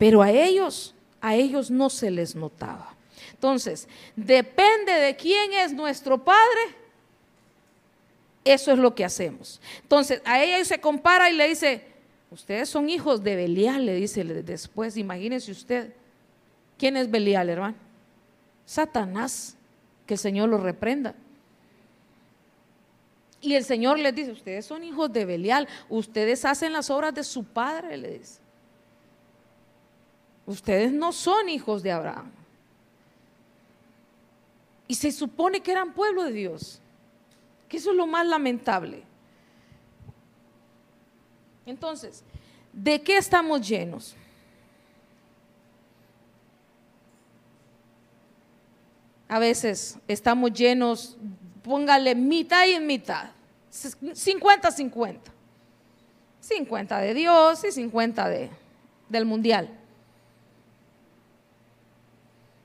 Pero a ellos, a ellos no se les notaba. Entonces, depende de quién es nuestro Padre, eso es lo que hacemos. Entonces, a ella se compara y le dice, ustedes son hijos de Belial, le dice después, imagínense usted, ¿quién es Belial, hermano? Satanás, que el Señor lo reprenda. Y el Señor les dice, ustedes son hijos de Belial, ustedes hacen las obras de su padre, le dice. Ustedes no son hijos de Abraham. Y se supone que eran pueblo de Dios que eso es lo más lamentable. Entonces, ¿de qué estamos llenos? A veces estamos llenos, póngale mitad y mitad, 50-50. 50 de Dios y 50 de, del mundial.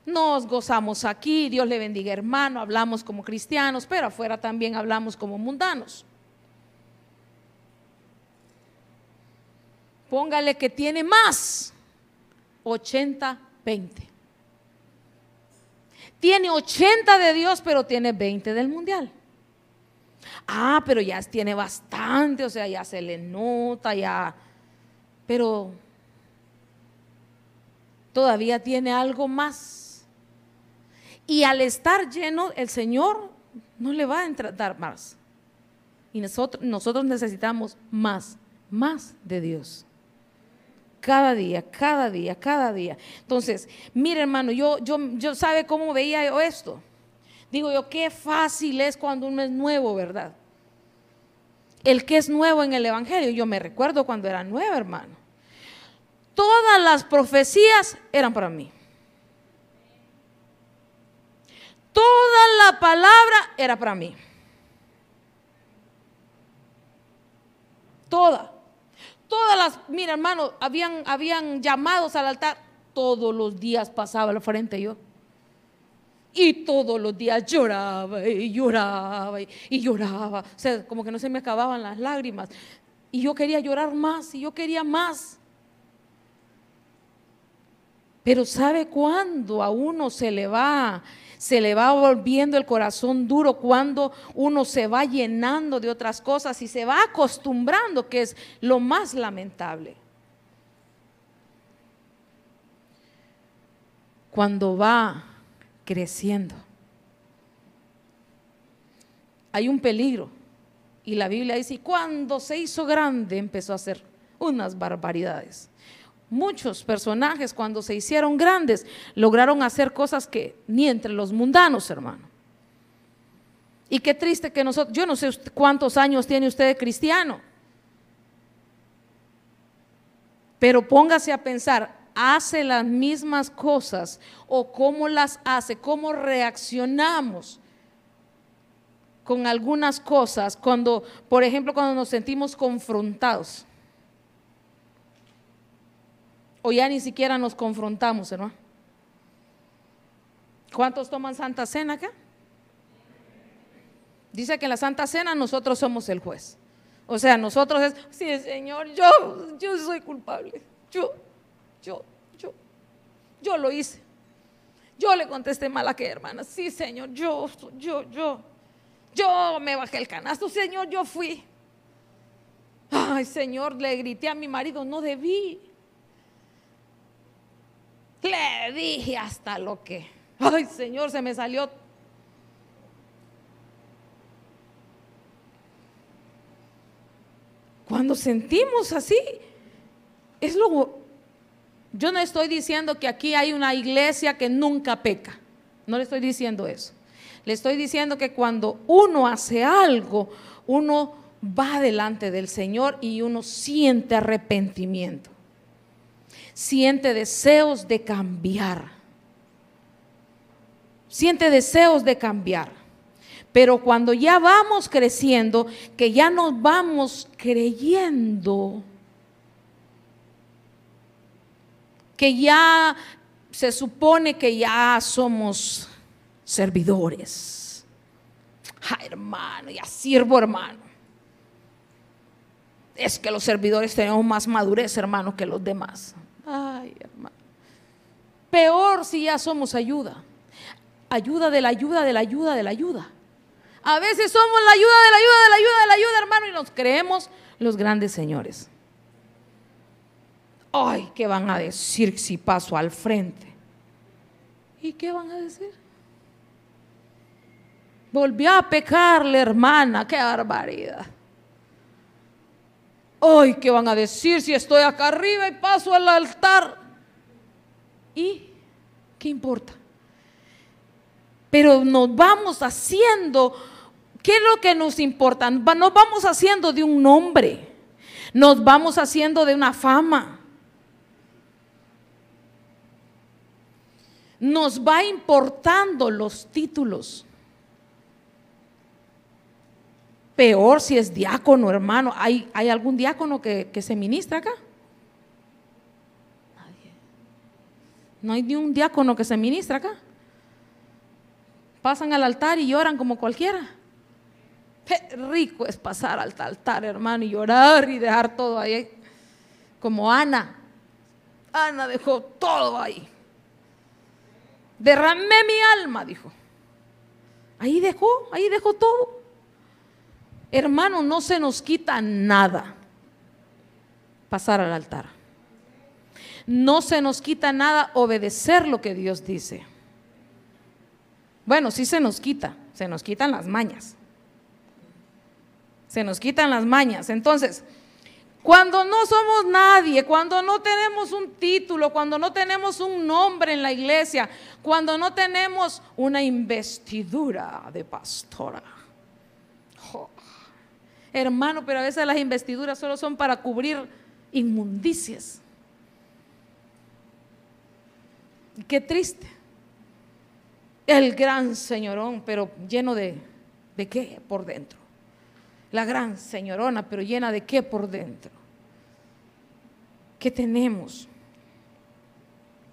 Nos gozamos aquí, Dios le bendiga hermano, hablamos como cristianos, pero afuera también hablamos como mundanos. Póngale que tiene más, 80-20. Tiene 80 de Dios, pero tiene 20 del mundial. Ah, pero ya tiene bastante, o sea, ya se le nota, ya. Pero todavía tiene algo más y al estar lleno, el Señor no le va a dar más. Y nosotros, necesitamos más, más de Dios. Cada día, cada día, cada día. Entonces, mire hermano, yo, yo, yo sabe cómo veía yo esto. Digo yo, qué fácil es cuando uno es nuevo, ¿verdad? El que es nuevo en el Evangelio, yo me recuerdo cuando era nuevo, hermano. Todas las profecías eran para mí. Toda la palabra era para mí. Toda. Todas las, mira hermano, habían, habían llamados al altar. Todos los días pasaba al frente yo. Y todos los días lloraba y lloraba y, lloraba. O sea, como que no se me acababan las lágrimas. Y yo quería llorar más y yo quería más. Pero ¿sabe cuándo a uno se le va se le va volviendo el corazón duro cuando uno se va llenando de otras cosas y se va acostumbrando, que es lo más lamentable. Cuando va creciendo. Hay un peligro. Y la Biblia dice, cuando se hizo grande empezó a hacer unas barbaridades. Muchos personajes cuando se hicieron grandes lograron hacer cosas que ni entre los mundanos, hermano. Y qué triste que nosotros, yo no sé cuántos años tiene usted de cristiano, pero póngase a pensar, ¿hace las mismas cosas o cómo las hace? ¿Cómo reaccionamos? con algunas cosas cuando, por ejemplo, cuando nos sentimos confrontados o ya ni siquiera nos confrontamos, hermano. ¿Cuántos toman Santa Cena acá? Dice que en la Santa Cena nosotros somos el juez. O sea, nosotros es, sí, Señor, yo, yo soy culpable. Yo, yo, yo, yo lo hice. Yo le contesté mal a aquella hermana. Sí, Señor, yo, yo, yo. Yo me bajé el canasto, Señor, yo fui. Ay, Señor, le grité a mi marido, no debí. Le dije hasta lo que, ay Señor, se me salió. Cuando sentimos así, es lo... Yo no estoy diciendo que aquí hay una iglesia que nunca peca. No le estoy diciendo eso. Le estoy diciendo que cuando uno hace algo, uno va delante del Señor y uno siente arrepentimiento siente deseos de cambiar. Siente deseos de cambiar. Pero cuando ya vamos creciendo, que ya nos vamos creyendo, que ya se supone que ya somos servidores. Ay, hermano, ya sirvo, hermano. Es que los servidores tenemos más madurez, hermano, que los demás. Ay, hermano. Peor si ya somos ayuda. Ayuda de la ayuda, de la ayuda, de la ayuda. A veces somos la ayuda, de la ayuda, de la ayuda, de la ayuda, hermano, y nos creemos los grandes señores. Ay, ¿qué van a decir si paso al frente? ¿Y qué van a decir? Volvió a pecarle, hermana, qué barbaridad. Ay, ¿qué van a decir si estoy acá arriba y paso al altar? ¿Y qué importa? Pero nos vamos haciendo, ¿qué es lo que nos importa? Nos vamos haciendo de un nombre, nos vamos haciendo de una fama. Nos va importando los títulos. Peor si es diácono, hermano. ¿Hay, hay algún diácono que, que se ministra acá? Nadie. No hay ni un diácono que se ministra acá. Pasan al altar y lloran como cualquiera. Qué rico es pasar al altar, hermano, y llorar y dejar todo ahí. Como Ana. Ana dejó todo ahí. Derramé mi alma, dijo. Ahí dejó, ahí dejó todo. Hermano, no se nos quita nada pasar al altar. No se nos quita nada obedecer lo que Dios dice. Bueno, sí se nos quita, se nos quitan las mañas. Se nos quitan las mañas. Entonces, cuando no somos nadie, cuando no tenemos un título, cuando no tenemos un nombre en la iglesia, cuando no tenemos una investidura de pastora. Hermano, pero a veces las investiduras solo son para cubrir inmundicias. Qué triste. El gran señorón, pero lleno de, ¿de qué por dentro? La gran señorona, pero llena de qué por dentro? ¿Qué tenemos?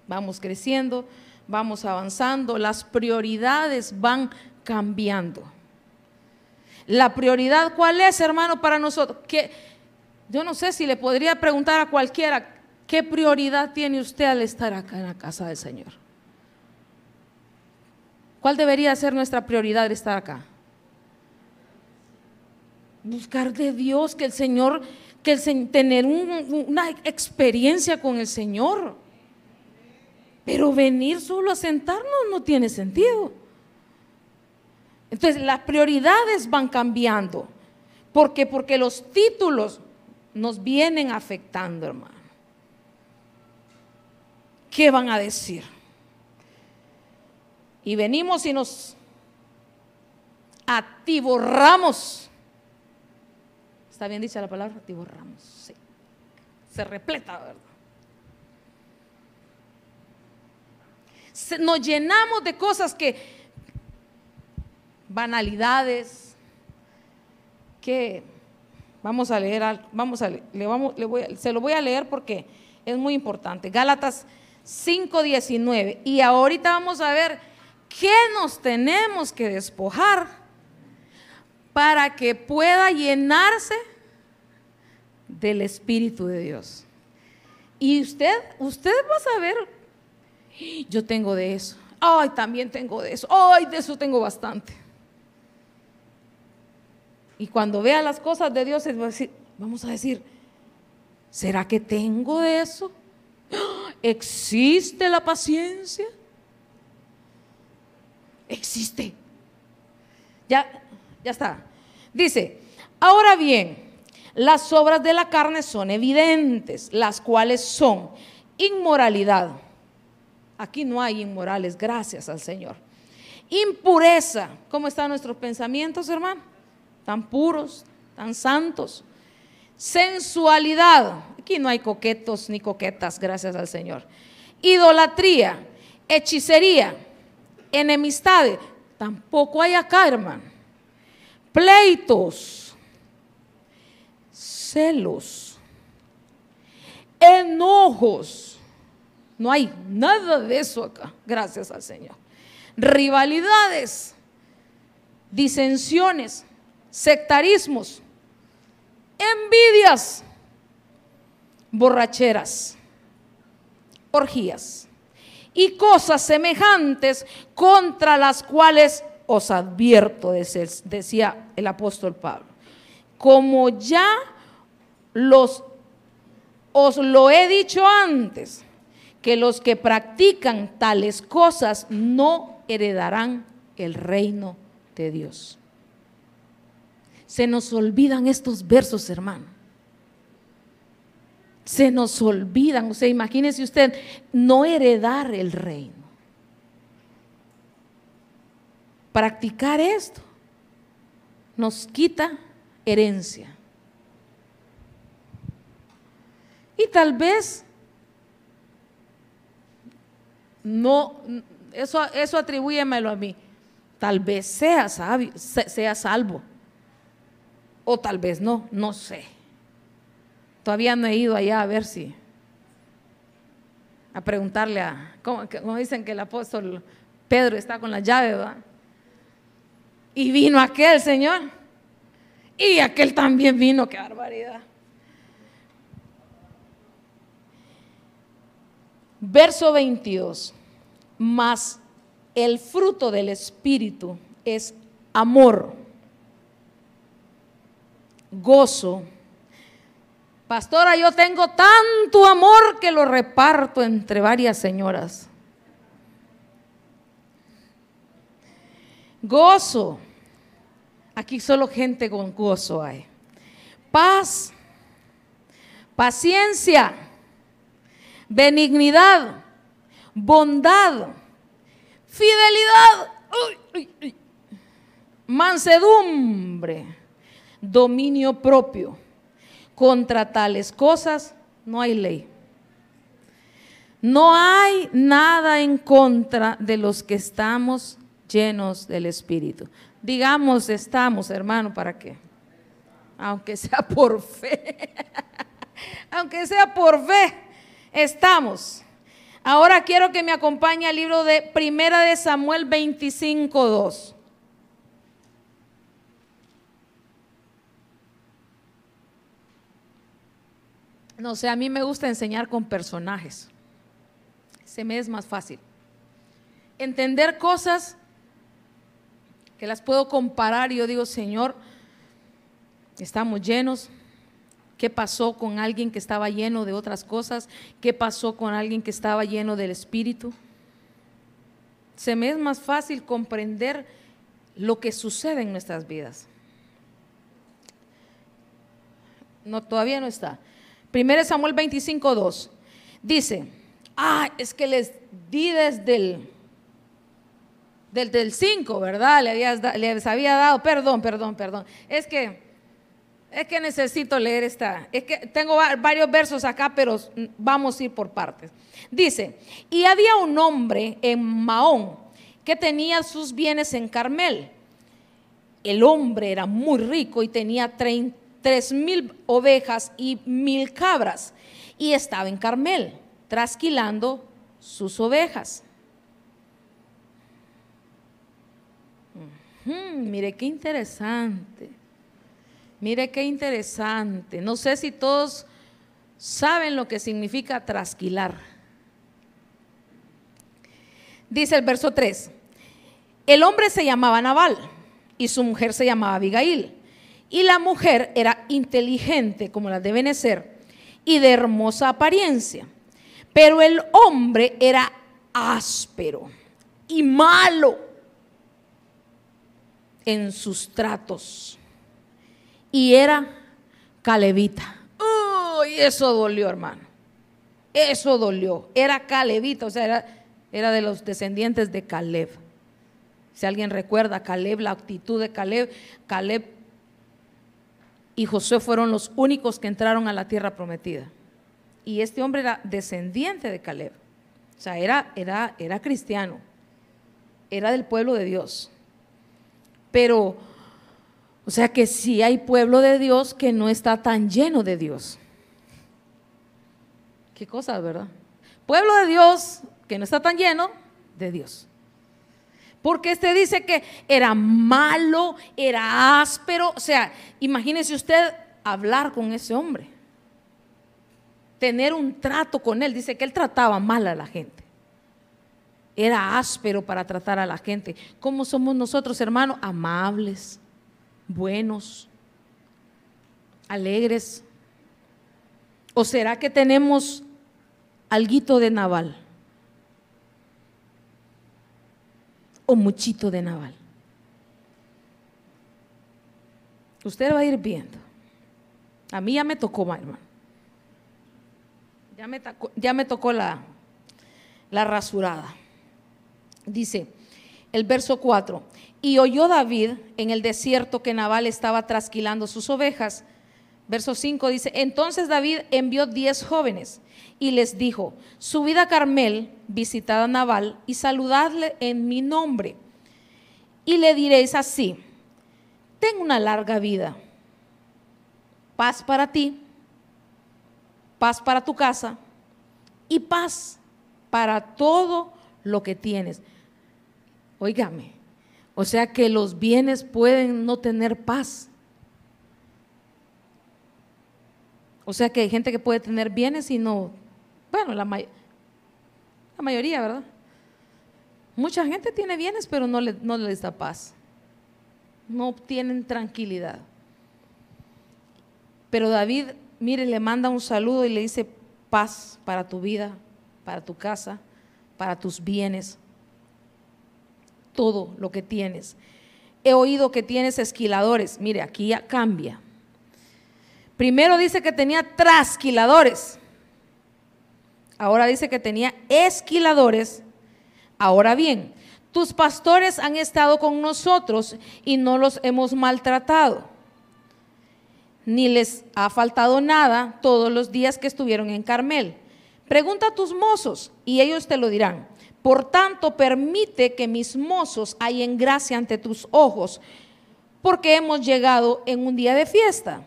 Vamos creciendo, vamos avanzando, las prioridades van cambiando. La prioridad, ¿cuál es, hermano, para nosotros? Que yo no sé si le podría preguntar a cualquiera, ¿qué prioridad tiene usted al estar acá en la casa del Señor? ¿Cuál debería ser nuestra prioridad de estar acá? Buscar de Dios, que el Señor, que el, tener una experiencia con el Señor. Pero venir solo a sentarnos no tiene sentido. Entonces, las prioridades van cambiando. ¿Por qué? Porque los títulos nos vienen afectando, hermano. ¿Qué van a decir? Y venimos y nos atiborramos. ¿Está bien dicha la palabra? Atiborramos, sí. Se repleta, ¿verdad? nos llenamos de cosas que banalidades que vamos a leer, vamos a, le vamos, le voy se lo voy a leer porque es muy importante. Gálatas 5:19. Y ahorita vamos a ver qué nos tenemos que despojar para que pueda llenarse del Espíritu de Dios. Y usted, usted va a saber, yo tengo de eso. Ay, también tengo de eso. Ay, de eso tengo bastante. Y cuando vea las cosas de Dios, vamos a decir, ¿será que tengo eso? ¿Existe la paciencia? Existe. Ya, ya está. Dice, ahora bien, las obras de la carne son evidentes, las cuales son inmoralidad. Aquí no hay inmorales, gracias al Señor. Impureza. ¿Cómo están nuestros pensamientos, hermano? Tan puros, tan santos. Sensualidad, aquí no hay coquetos ni coquetas, gracias al Señor. Idolatría, hechicería, enemistades, tampoco hay acá, hermano. Pleitos, celos, enojos, no hay nada de eso acá, gracias al Señor. Rivalidades, disensiones, sectarismos, envidias, borracheras, orgías y cosas semejantes contra las cuales os advierto, decía el apóstol Pablo. Como ya los, os lo he dicho antes, que los que practican tales cosas no heredarán el reino de Dios. Se nos olvidan estos versos, hermano. Se nos olvidan. O sea, imagínese usted no heredar el reino. Practicar esto nos quita herencia. Y tal vez no, eso, eso atribúyemelo a mí. Tal vez sea, sabio, sea salvo. O tal vez no, no sé. Todavía no he ido allá a ver si, a preguntarle a, como, dicen que el apóstol Pedro está con la llave, ¿verdad? Y vino aquel Señor. Y aquel también vino, qué barbaridad. Verso 22. Mas el fruto del Espíritu es amor, gozo. Pastora, yo tengo tanto amor que lo reparto entre varias señoras. Gozo. Aquí solo gente con gozo hay. Paz, paciencia, benignidad, bondad, fidelidad, mansedumbre, dominio propio. Contra tales cosas no hay ley. No hay nada en contra de los que estamos llenos del Espíritu. Digamos, estamos, hermano, ¿para qué? Aunque sea por fe. Aunque sea por fe, estamos. Ahora quiero que me acompañe al libro de Primera de Samuel 25, 2. No sé, a mí me gusta enseñar con personajes. Se me es más fácil. Entender cosas que las puedo comparar y yo digo, Señor, estamos llenos, ¿Qué pasó con alguien que estaba lleno de otras cosas? ¿Qué pasó con alguien que estaba lleno del Espíritu? Se me es más fácil comprender lo que sucede en nuestras vidas. No, todavía no está. 1 Samuel 25, 2. Dice, ah, es que les di desde el, del 5, ¿verdad? Le les había dado, perdón, perdón, perdón. Es que es que necesito leer esta. Es que tengo varios versos acá, pero vamos a ir por partes. Dice, y había un hombre en Mahón que tenía sus bienes en Carmel. El hombre era muy rico y tenía tres mil ovejas y mil cabras. Y estaba en Carmel, trasquilando sus ovejas. mire qué interesante. Mire qué interesante. No sé si todos saben lo que significa trasquilar. Dice el verso 3. El hombre se llamaba Naval y su mujer se llamaba Abigail. Y la mujer era inteligente, como la deben ser, y de hermosa apariencia. Pero el hombre era áspero y malo en sus tratos y era calevita. Uy, eso dolió, hermano. Eso dolió. Era calevita, o sea, era, era de los descendientes de Caleb. Si alguien recuerda Caleb, la actitud de Caleb, Caleb y José fueron los únicos que entraron a la tierra prometida. Y este hombre era descendiente de Caleb. O sea, era, era, era cristiano. Era del pueblo de Dios. Pero o sea que sí hay pueblo de Dios que no está tan lleno de Dios. Qué cosa, ¿verdad? Pueblo de Dios que no está tan lleno de Dios. Porque este dice que era malo, era áspero. O sea, imagínese usted hablar con ese hombre. tener un trato con él. Dice que él trataba mal a la gente. Era áspero para tratar a la gente. ¿Cómo somos nosotros, hermanos? Amables, buenos, alegres. ¿O será que tenemos alguito de naval? ¿O muchito de naval? Usted va a ir viendo. A mí ya me tocó, hermano. Ya me, tocó, ya me tocó la, la rasurada. Dice el verso 4, y oyó David en el desierto que Nabal estaba trasquilando sus ovejas. Verso 5 dice, entonces David envió diez jóvenes y les dijo, subid a Carmel, visitad a Nabal y saludadle en mi nombre. Y le diréis así, ten una larga vida, paz para ti, paz para tu casa y paz para todo lo que tienes. Óigame, o sea que los bienes pueden no tener paz. O sea que hay gente que puede tener bienes y no, bueno, la, la mayoría, ¿verdad? Mucha gente tiene bienes, pero no, no les da paz. No obtienen tranquilidad. Pero David, mire, le manda un saludo y le dice paz para tu vida, para tu casa, para tus bienes todo lo que tienes. He oído que tienes esquiladores. Mire, aquí ya cambia. Primero dice que tenía trasquiladores. Ahora dice que tenía esquiladores. Ahora bien, tus pastores han estado con nosotros y no los hemos maltratado. Ni les ha faltado nada todos los días que estuvieron en Carmel. Pregunta a tus mozos y ellos te lo dirán. Por tanto, permite que mis mozos hayan gracia ante tus ojos, porque hemos llegado en un día de fiesta.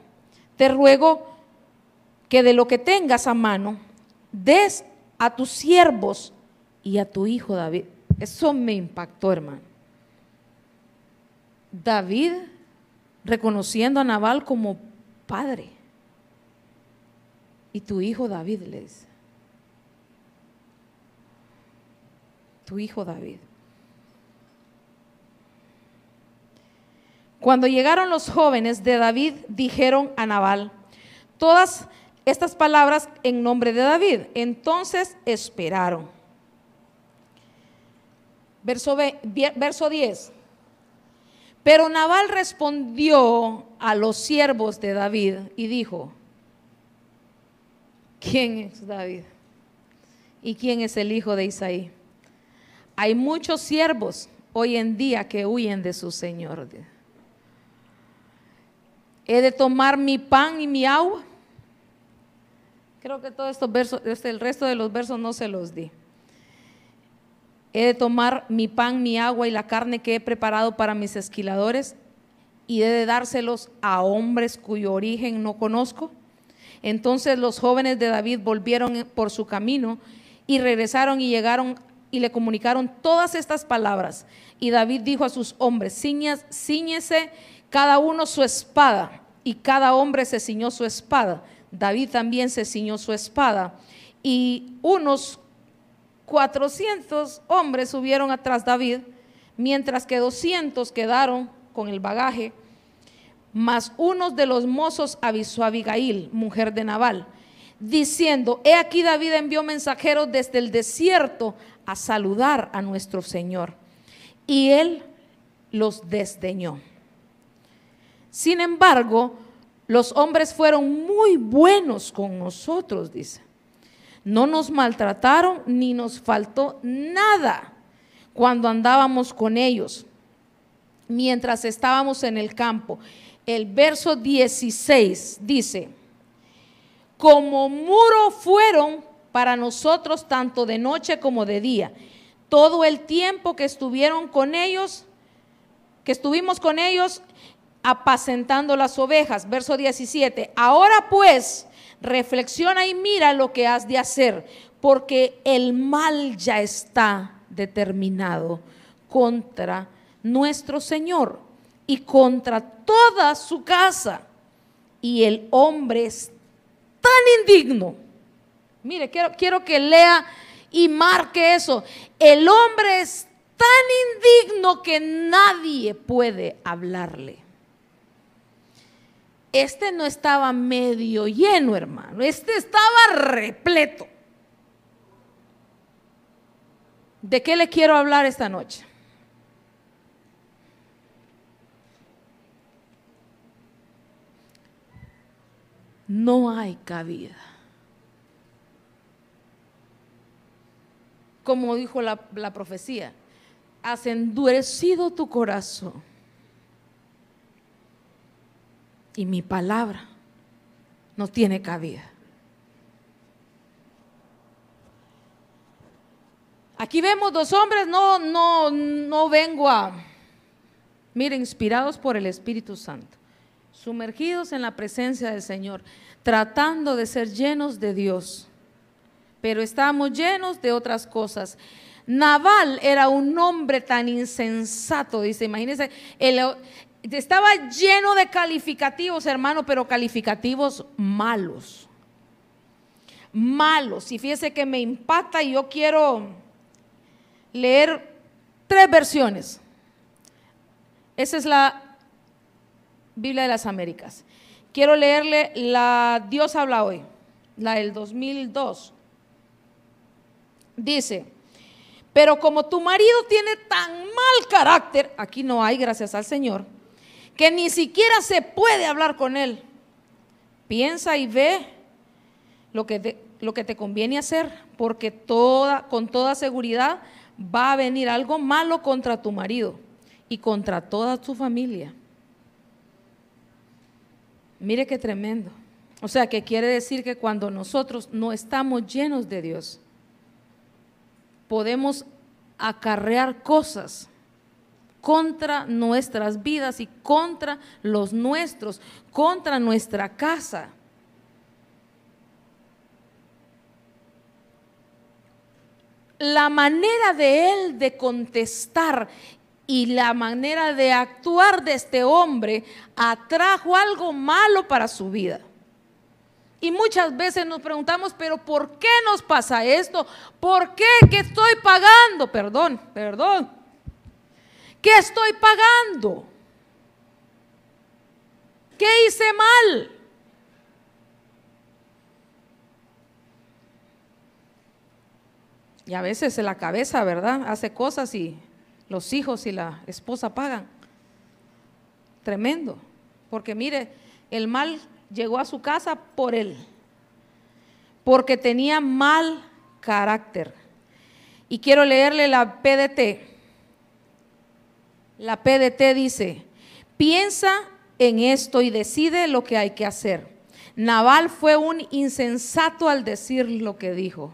Te ruego que de lo que tengas a mano, des a tus siervos y a tu hijo David. Eso me impactó, hermano. David reconociendo a Nabal como padre. Y tu hijo David le dice. tu hijo David. Cuando llegaron los jóvenes de David, dijeron a Nabal todas estas palabras en nombre de David. Entonces esperaron. Verso, verso 10. Pero Nabal respondió a los siervos de David y dijo, ¿quién es David? ¿Y quién es el hijo de Isaí? Hay muchos siervos hoy en día que huyen de su Señor. He de tomar mi pan y mi agua. Creo que todos estos versos, este, el resto de los versos no se los di. He de tomar mi pan, mi agua y la carne que he preparado para mis esquiladores y he de dárselos a hombres cuyo origen no conozco. Entonces los jóvenes de David volvieron por su camino y regresaron y llegaron y le comunicaron todas estas palabras. Y David dijo a sus hombres, ciñese cada uno su espada. Y cada hombre se ciñó su espada. David también se ciñó su espada. Y unos 400 hombres subieron atrás David, mientras que 200 quedaron con el bagaje. Mas uno de los mozos avisó a Abigail, mujer de Nabal, diciendo, he aquí David envió mensajeros desde el desierto a saludar a nuestro Señor. Y él los desdeñó. Sin embargo, los hombres fueron muy buenos con nosotros, dice. No nos maltrataron ni nos faltó nada cuando andábamos con ellos, mientras estábamos en el campo. El verso 16 dice, como muro fueron para nosotros tanto de noche como de día. Todo el tiempo que estuvieron con ellos, que estuvimos con ellos apacentando las ovejas. Verso 17. Ahora pues, reflexiona y mira lo que has de hacer, porque el mal ya está determinado contra nuestro Señor y contra toda su casa. Y el hombre es tan indigno Mire, quiero, quiero que lea y marque eso. El hombre es tan indigno que nadie puede hablarle. Este no estaba medio lleno, hermano. Este estaba repleto. ¿De qué le quiero hablar esta noche? No hay cabida. Como dijo la, profecía, has endurecido tu corazón y mi palabra no tiene cabida. Aquí vemos dos hombres, no, no, no vengo a, miren, inspirados por el Espíritu Santo, sumergidos en la presencia del Señor, tratando de ser llenos de Dios, pero estamos llenos de otras cosas. Naval era un hombre tan insensato, dice, imagínense, el, estaba lleno de calificativos, hermano, pero calificativos malos. Malos. Y fíjese que me impacta y yo quiero leer tres versiones. Esa es la Biblia de las Américas. Quiero leerle la Dios habla hoy, la del 2002. Dice, pero como tu marido tiene tan mal carácter, aquí no hay, gracias al Señor, que ni siquiera se puede hablar con él. Piensa y ve lo que te, lo que te conviene hacer, porque toda, con toda seguridad va a venir algo malo contra tu marido y contra toda tu familia. Mire qué tremendo. O sea, que quiere decir que cuando nosotros no estamos llenos de Dios, podemos acarrear cosas contra nuestras vidas y contra los nuestros, contra nuestra casa. La manera de él de contestar y la manera de actuar de este hombre atrajo algo malo para su vida. Y muchas veces nos preguntamos, pero ¿por qué nos pasa esto? ¿Por qué que estoy pagando? Perdón, perdón. ¿Qué estoy pagando? ¿Qué hice mal? Y a veces en la cabeza, ¿verdad? Hace cosas y los hijos y la esposa pagan. Tremendo. Porque mire, el mal llegó a su casa por él. Porque tenía mal carácter. Y quiero leerle la PDT. La PDT dice, piensa en esto y decide lo que hay que hacer. Naval fue un insensato al decir lo que dijo.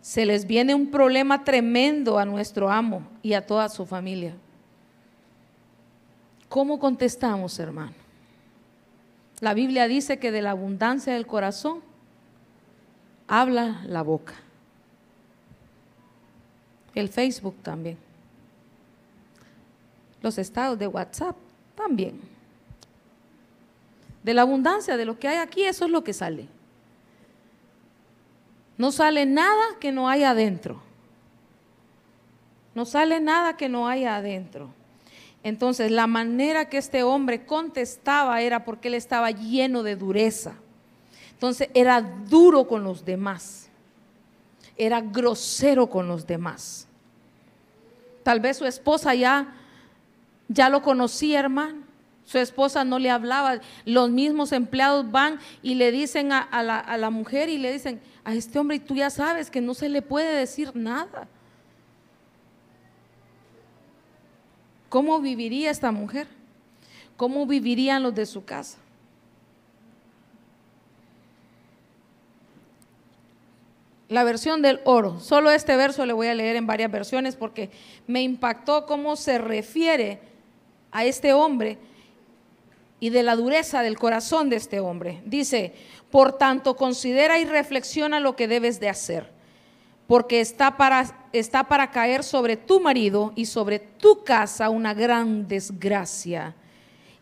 Se les viene un problema tremendo a nuestro amo y a toda su familia. ¿Cómo contestamos, hermano? La Biblia dice que de la abundancia del corazón habla la boca. El Facebook también los estados de WhatsApp también. De la abundancia de lo que hay aquí, eso es lo que sale. No sale nada que no haya adentro. No sale nada que no haya adentro. Entonces, la manera que este hombre contestaba era porque él estaba lleno de dureza. Entonces, era duro con los demás. Era grosero con los demás. Tal vez su esposa ya ya lo conocía, hermano. Su esposa no le hablaba. Los mismos empleados van y le dicen a, la, a, la, mujer y le dicen a este hombre, y tú ya sabes que no se le puede decir nada. ¿Cómo viviría esta mujer? ¿Cómo vivirían los de su casa? La versión del oro. Solo este verso le voy a leer en varias versiones porque me impactó cómo se refiere a este hombre y de la dureza del corazón de este hombre. Dice, por tanto, considera y reflexiona lo que debes de hacer, porque está para, está para caer sobre tu marido y sobre tu casa una gran desgracia.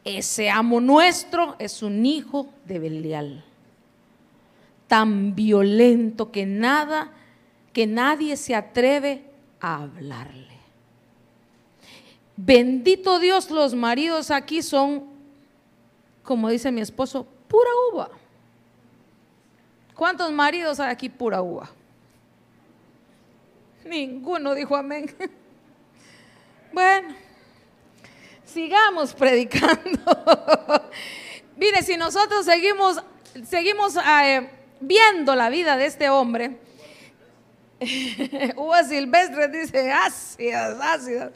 Ese amo nuestro es un hijo de Belial. tan violento que nada, que nadie se atreve a hablarle. Bendito Dios, los maridos aquí son, como dice mi esposo, pura uva. ¿Cuántos maridos hay aquí pura uva? Ninguno dijo amén. Bueno, sigamos predicando. Mire, si nosotros seguimos, seguimos eh, viendo la vida de este hombre, uva silvestre dice ácidas, ácidas.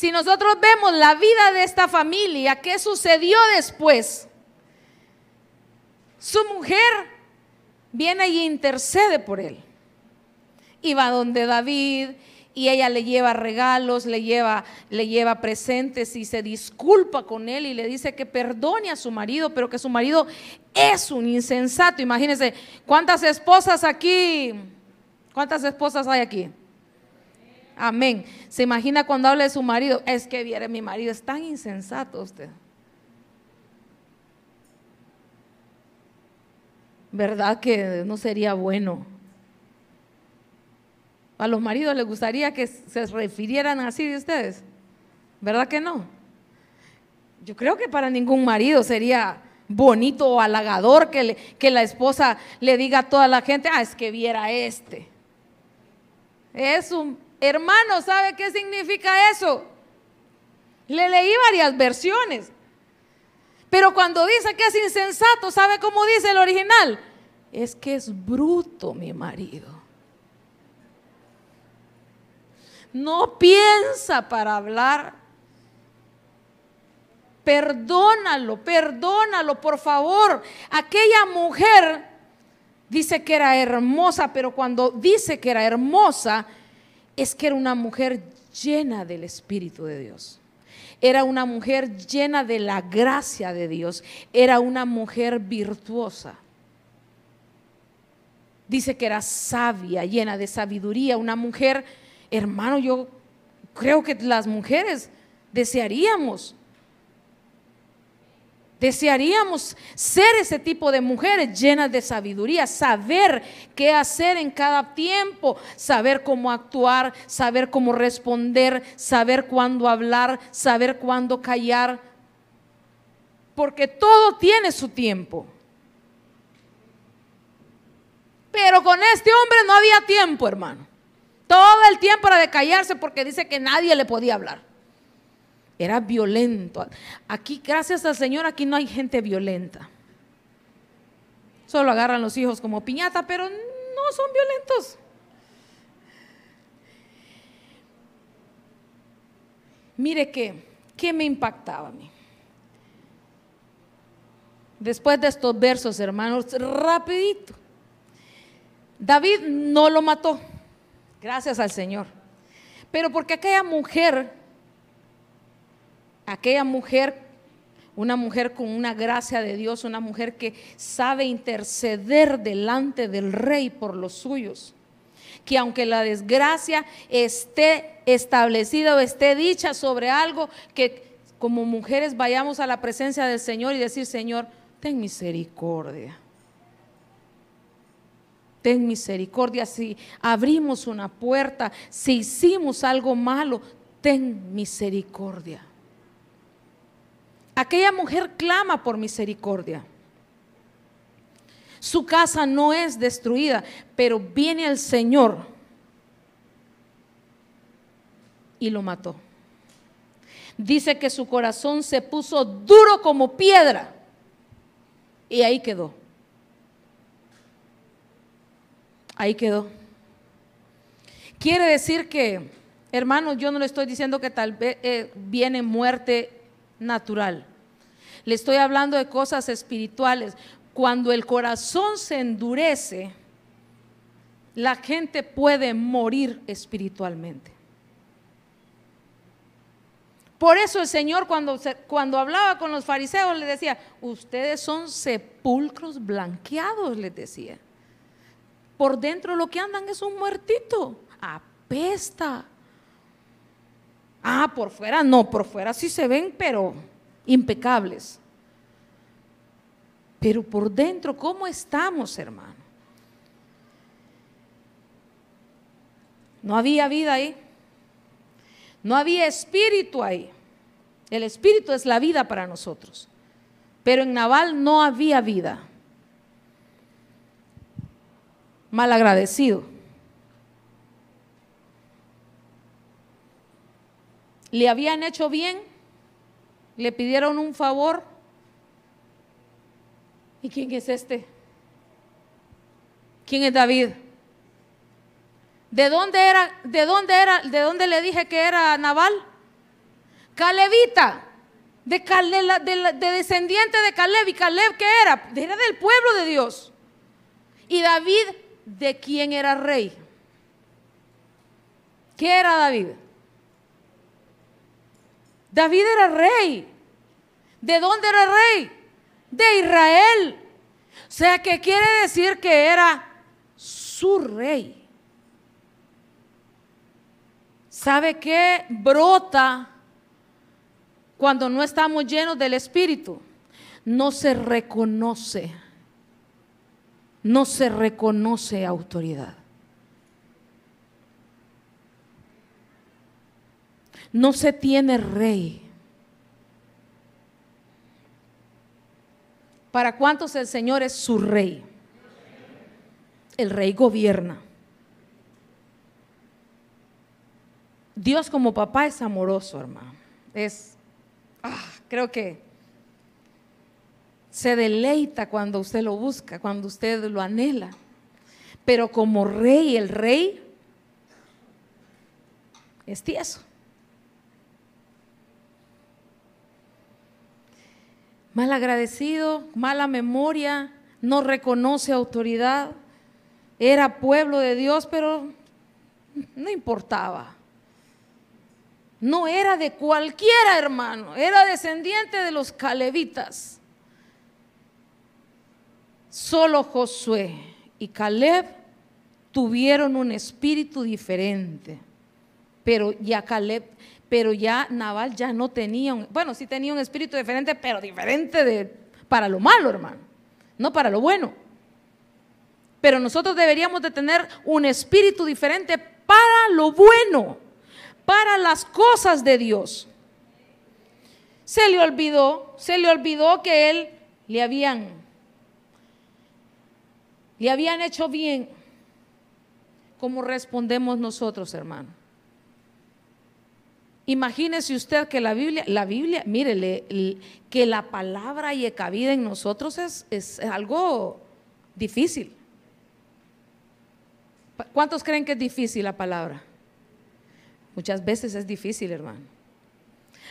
Si nosotros vemos la vida de esta familia, ¿qué sucedió después? Su mujer viene y intercede por él. Y va donde David y ella le lleva regalos, le lleva, le lleva presentes y se disculpa con él y le dice que perdone a su marido, pero que su marido es un insensato. Imagínense, ¿cuántas esposas aquí? ¿Cuántas esposas hay aquí? Amén. Se imagina cuando habla de su marido, es que viene mi marido, es tan insensato usted. ¿Verdad que no sería bueno? A los maridos les gustaría que se refirieran así de ustedes. ¿Verdad que no? Yo creo que para ningún marido sería bonito o halagador que, que la esposa le diga a toda la gente, ah, es que viera este. Es un hermano, ¿sabe qué significa eso? Le leí varias versiones. Pero cuando dice que es insensato, ¿sabe cómo dice el original? Es que es bruto mi marido. No piensa para hablar. Perdónalo, perdónalo, por favor. Aquella mujer dice que era hermosa, pero cuando dice que era hermosa, es que era una mujer llena del Espíritu de Dios. Era una mujer llena de la gracia de Dios. Era una mujer virtuosa. Dice que era sabia, llena de sabiduría, una mujer hermano, yo creo que las mujeres desearíamos, desearíamos ser ese tipo de mujeres llenas de sabiduría, saber qué hacer en cada tiempo, saber cómo actuar, saber cómo responder, saber cuándo hablar, saber cuándo callar, porque todo tiene su tiempo. Pero con este hombre no había tiempo, hermano. Todo el tiempo era de callarse porque dice que nadie le podía hablar. Era violento. Aquí, gracias al Señor, aquí no hay gente violenta. Solo agarran los hijos como piñata, pero no son violentos. Mire que, ¿qué me impactaba a mí? Después de estos versos, hermanos, rapidito. David no lo mató. Gracias al Señor. Pero porque aquella mujer, aquella mujer, una mujer con una gracia de Dios, una mujer que sabe interceder delante del rey por los suyos, que aunque la desgracia esté establecida o esté dicha sobre algo, que como mujeres vayamos a la presencia del Señor y decir, Señor, ten misericordia ten misericordia. Si abrimos una puerta, si hicimos algo malo, ten misericordia. Aquella mujer clama por misericordia. Su casa no es destruida, pero viene el Señor y lo mató. Dice que su corazón se puso duro como piedra y ahí quedó. ahí quedó. Quiere decir que, hermanos, yo no le estoy diciendo que tal vez eh, viene muerte natural. Le estoy hablando de cosas espirituales. Cuando el corazón se endurece, la gente puede morir espiritualmente. Por eso el Señor cuando, cuando hablaba con los fariseos le decía, ustedes son sepulcros blanqueados, les decía. Por dentro lo que andan es un muertito. Apesta. Ah, por fuera no, por fuera sí se ven, pero impecables. Pero por dentro, ¿cómo estamos, hermano? No había vida ahí. No había espíritu ahí. El espíritu es la vida para nosotros. Pero en Naval no había vida. Mal agradecido. Le habían hecho bien, le pidieron un favor. ¿Y quién es este? ¿Quién es David? ¿De dónde era? ¿De dónde era? ¿De dónde le dije que era Naval? Calevita, de, de, descendiente de Caleb. ¿Y Caleb qué era? Era del pueblo de Dios. ¿Y David de quién era rey? ¿Qué era David? David era rey. ¿De dónde era rey? De Israel. O sea, que quiere decir que era su rey. ¿Sabe qué? Brota cuando no estamos llenos del Espíritu. No se reconoce. No se reconoce autoridad. No se tiene rey. ¿Para cuántos el Señor es su rey? El rey gobierna. Dios como papá es amoroso, hermano. Es, ah, creo que se deleita cuando usted lo busca, cuando usted lo anhela. Pero como rey, el rey es tieso. Mal agradecido, mala memoria, no reconoce autoridad. Era pueblo de Dios, pero no importaba. No era de cualquiera hermano, era descendiente de los calevitas. Solo Josué y Caleb tuvieron un espíritu diferente. Pero ya Caleb, pero ya Naval ya no tenía, un, bueno, sí tenía un espíritu diferente, pero diferente de, para lo malo, hermano, no para lo bueno. Pero nosotros deberíamos de tener un espíritu diferente para lo bueno para las cosas de Dios. Se le olvidó, se le olvidó que él le habían le habían hecho bien. como respondemos nosotros, hermano? Imagínese usted que la Biblia, la Biblia, mire, que la palabra y cabida en nosotros es, es algo difícil. ¿Cuántos creen que es difícil la palabra? Muchas veces es difícil, hermano.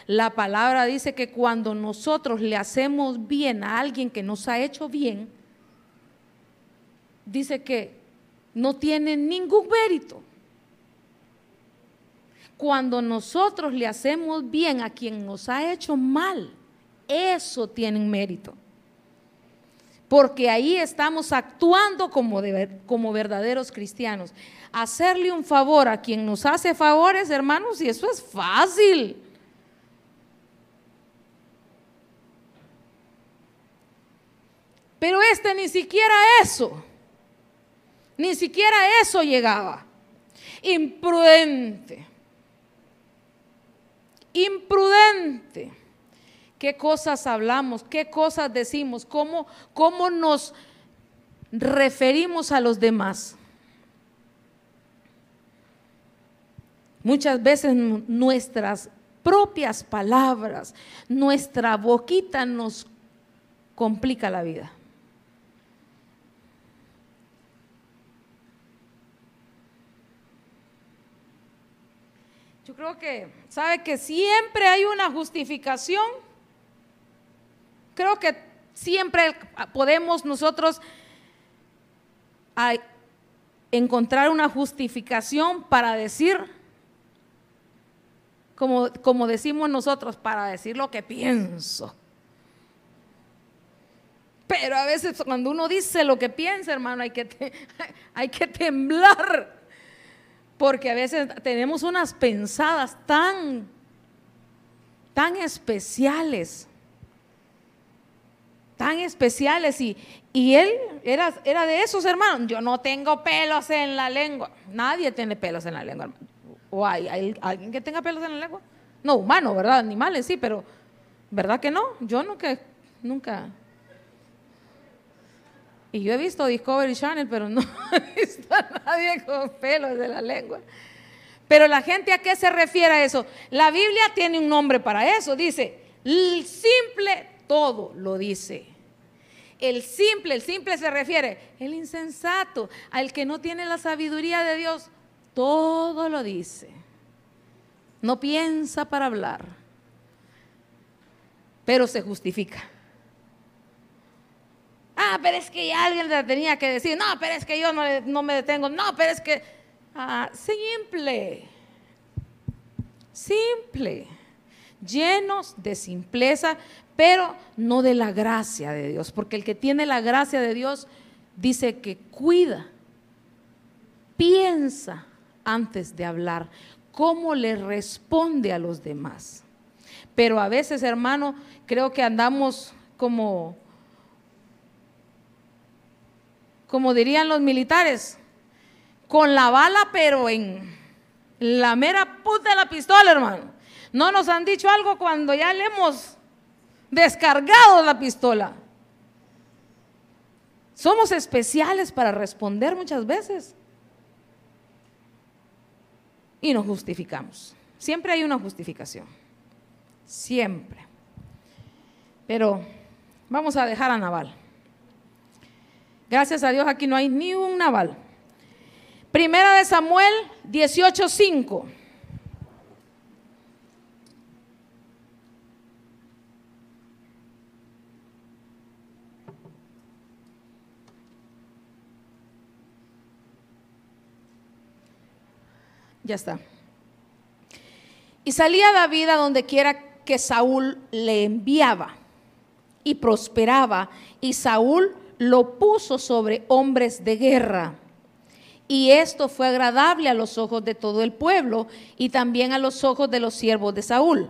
La palabra dice que cuando nosotros le hacemos bien a alguien que nos ha hecho bien, dice que no tiene ningún mérito. Cuando nosotros le hacemos bien a quien nos ha hecho mal, eso tiene mérito. Porque ahí estamos actuando como, como verdaderos cristianos hacerle un favor a quien nos hace favores, hermanos, y eso es fácil. Pero este ni siquiera eso, ni siquiera eso llegaba. Imprudente. Imprudente. ¿Qué cosas hablamos? ¿Qué cosas decimos? ¿Cómo, cómo nos referimos a los demás? Muchas veces nuestras propias palabras, nuestra boquita nos complica la vida. Creo que, ¿sabe que siempre hay una justificación? Creo que siempre podemos nosotros encontrar una justificación para decir como, decimos nosotros, para decir lo que pienso. Pero a veces cuando uno dice lo que piensa, hermano, hay que, hay que temblar. Porque a veces tenemos unas pensadas tan, tan especiales. tan especiales y, y él era, era de esos hermanos. Yo no tengo pelos en la lengua. Nadie tiene pelos en la lengua. ¿O hay, hay alguien que tenga pelos en la lengua? No, humano, ¿verdad? Animales, sí, pero ¿verdad que no? Yo nunca, nunca. Y yo he visto Discovery Channel, pero no he visto a nadie con pelos de la lengua. Pero la gente a qué se refiere eso? La Biblia tiene un nombre para eso. Dice, el simple todo lo dice. El simple, el simple se refiere, el insensato, al que no tiene la sabiduría de Dios, todo lo dice. No piensa para hablar, pero se justifica. Ah, pero es que alguien le tenía que decir, no, pero es que yo no, no me detengo, no, pero es que Ah, simple, simple, llenos de simpleza, pero no de la gracia de Dios, porque el que tiene la gracia de Dios dice que cuida, piensa antes de hablar, cómo le responde a los demás. Pero a veces, hermano, creo que andamos como, como dirían los militares, con la bala, pero en la mera puta de la pistola, hermano. No nos han dicho algo cuando ya le hemos descargado la pistola. Somos especiales para responder muchas veces. Y nos justificamos. Siempre hay una justificación. Siempre. Pero vamos a dejar a Naval. Gracias a Dios aquí no hay ni un Naval. Primera de Samuel 18:5. Ya está. Y salía David a donde quiera que Saúl le enviaba y prosperaba y Saúl lo puso sobre hombres de guerra y esto fue agradable a los ojos de todo el pueblo y también a los ojos de los siervos de Saúl.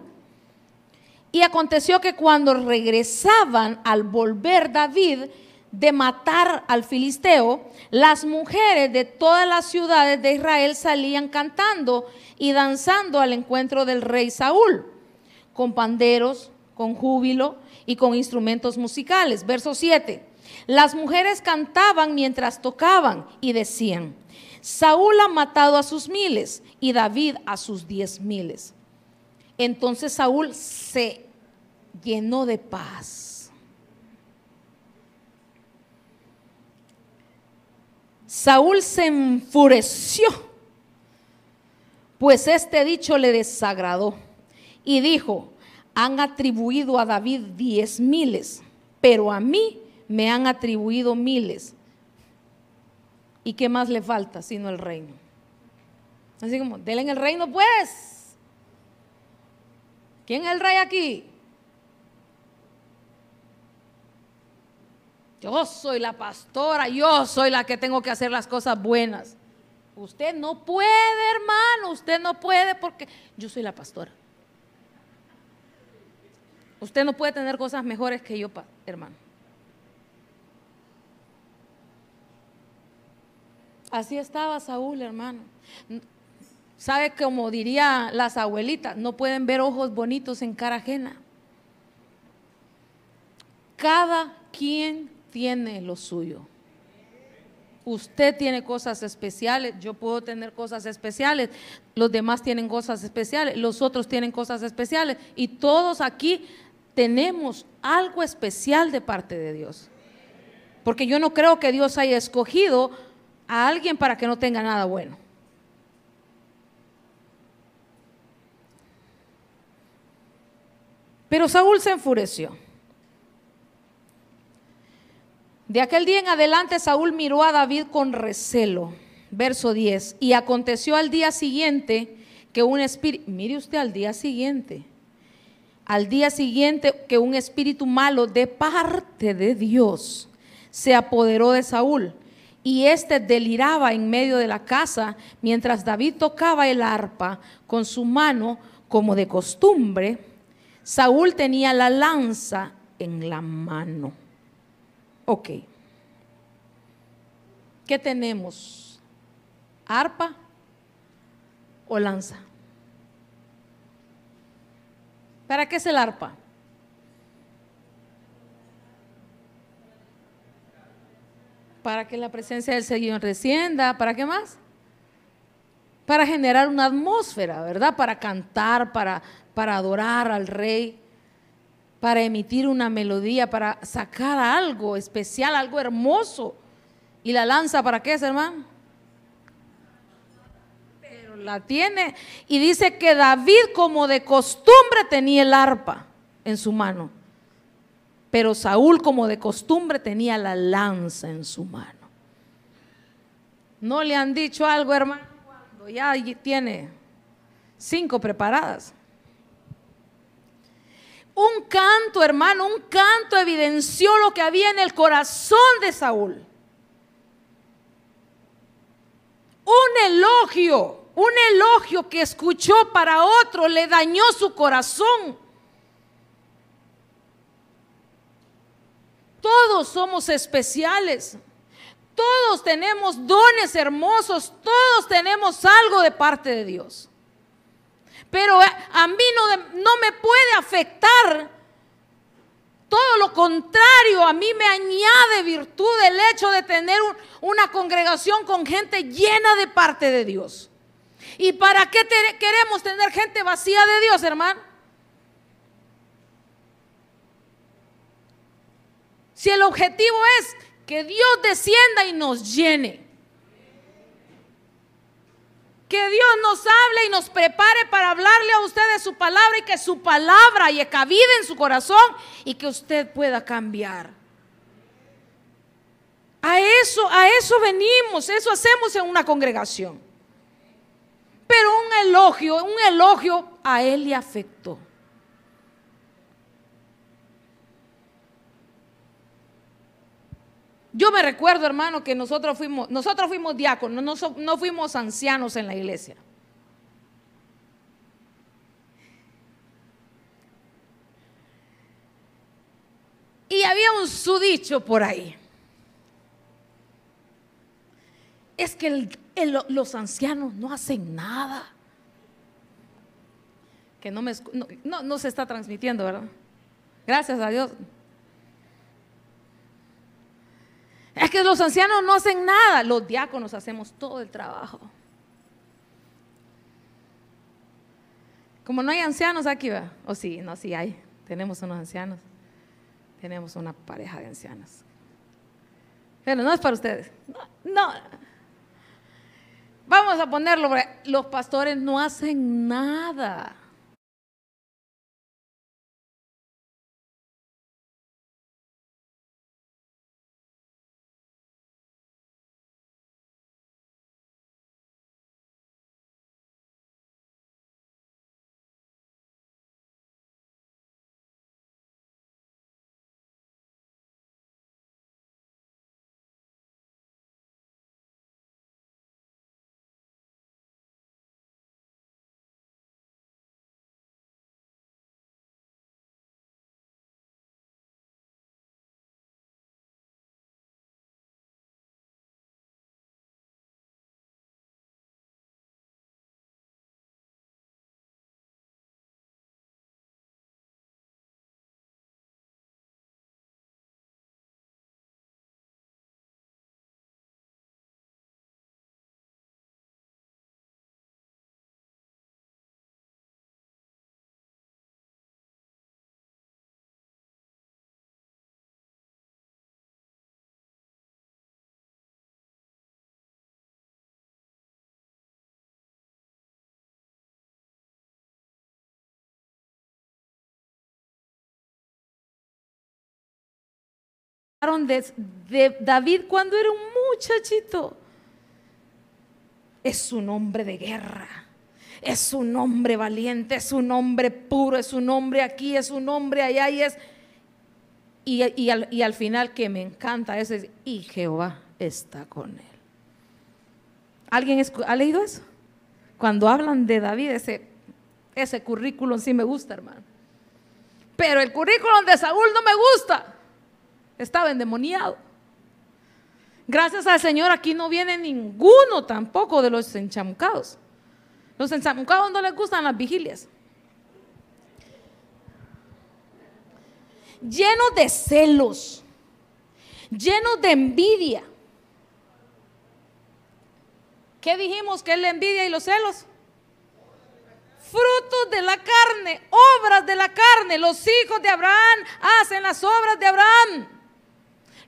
Y aconteció que cuando regresaban al volver David de matar al filisteo, las mujeres de todas las ciudades de Israel salían cantando y danzando al encuentro del rey Saúl, con panderos, con júbilo y con instrumentos musicales. Verso 7. Las mujeres cantaban mientras tocaban y decían, Saúl ha matado a sus miles y David a sus diez miles. Entonces Saúl se llenó de paz. Saúl se enfureció, pues este dicho le desagradó y dijo, han atribuido a David diez miles, pero a mí me han atribuido miles. ¿Y qué más le falta sino el reino? Así como, denle en el reino pues. ¿Quién es el rey aquí? Yo soy la pastora, yo soy la que tengo que hacer las cosas buenas. Usted no puede, hermano, usted no puede porque yo soy la pastora. Usted no puede tener cosas mejores que yo, hermano. Así estaba Saúl, hermano. ¿Sabe como diría las abuelitas? No pueden ver ojos bonitos en cara ajena. Cada quien tiene lo suyo. Usted tiene cosas especiales, yo puedo tener cosas especiales, los demás tienen cosas especiales, los otros tienen cosas especiales y todos aquí tenemos algo especial de parte de Dios. Porque yo no creo que Dios haya escogido a alguien para que no tenga nada bueno. Pero Saúl se enfureció. De aquel día en adelante Saúl miró a David con recelo. Verso 10. Y aconteció al día siguiente que un espíritu, mire usted al día siguiente, al día siguiente que un espíritu malo de parte de Dios se apoderó de Saúl y éste deliraba en medio de la casa mientras David tocaba el arpa con su mano como de costumbre. Saúl tenía la lanza en la mano. Ok. ¿Qué tenemos? ¿Arpa o lanza? ¿Para qué es el arpa? Para que la presencia del Señor descienda. ¿Para qué más? Para generar una atmósfera, ¿verdad? Para cantar, para, para adorar al Rey, para emitir una melodía, para sacar algo especial, algo hermoso. ¿Y la lanza para qué es, hermano? Pero la tiene. Y dice que David, como de costumbre, tenía el arpa en su mano. Pero Saúl, como de costumbre, tenía la lanza en su mano. ¿No le han dicho algo, hermano? Ya tiene cinco preparadas. Un canto, hermano, un canto evidenció lo que había en el corazón de Saúl. Un elogio, un elogio que escuchó para otro le dañó su corazón. Todos somos especiales. Todos tenemos dones hermosos. Todos tenemos algo de parte de Dios. Pero a mí no, no me puede afectar. Todo lo contrario, a mí me añade virtud el hecho de tener una congregación con gente llena de parte de Dios. ¿Y para qué queremos tener gente vacía de Dios, hermano? Si el objetivo es que Dios descienda y nos llene. Que Dios nos hable y nos prepare para hablarle a usted de su palabra y que su palabra haya cabida en su corazón y que usted pueda cambiar. A eso, a eso venimos, eso hacemos en una congregación. Pero un elogio, un elogio a él le afectó. Yo me recuerdo, hermano, que nosotros fuimos, nosotros fuimos diáconos, no, fuimos ancianos en la iglesia. Y había un sudicho por ahí. Es que los ancianos no hacen nada. Que no, me, no se está transmitiendo, ¿verdad? Gracias a Dios. Es que los ancianos no hacen nada, los diáconos hacemos todo el trabajo. Como no hay ancianos aquí, ¿va? O sí, no, sí hay. Tenemos unos ancianos. Tenemos una pareja de ancianos. Pero no es para ustedes. No. Vamos a ponerlo. Los pastores no hacen nada. De, David cuando era un muchachito. Es un hombre de guerra. Es un hombre valiente, es un hombre puro, es un hombre aquí, es un hombre allá y es... Y, al, final que me encanta ese, y Jehová está con él. ¿Alguien ha leído eso? Cuando hablan de David, ese, ese currículum sí me gusta, hermano. Pero el currículum de Saúl no me gusta. Estaba endemoniado. Gracias al Señor aquí no viene ninguno tampoco de los enchamucados. Los enchamucados no les gustan las vigilias. Llenos de celos, llenos de envidia. ¿Qué dijimos que es la envidia y los celos? Frutos de la carne, obras de la carne. Los hijos de Abraham hacen las obras de Abraham.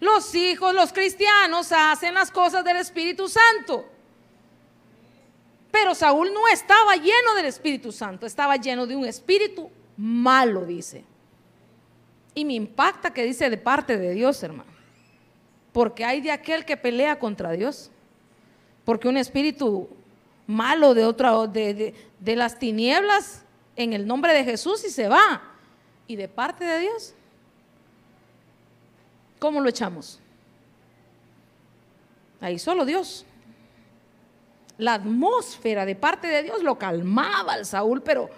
Los hijos, los cristianos hacen las cosas del Espíritu Santo. Pero Saúl no estaba lleno del Espíritu Santo, estaba lleno de un espíritu malo, dice. Y me impacta que dice de parte de Dios, hermano. Porque hay de aquel que pelea contra Dios. Porque un espíritu malo de otra, de, de las tinieblas en el nombre de Jesús y se va. Y de parte de Dios, ¿cómo lo echamos? Ahí solo Dios. La atmósfera de parte de Dios lo calmaba al Saúl, pero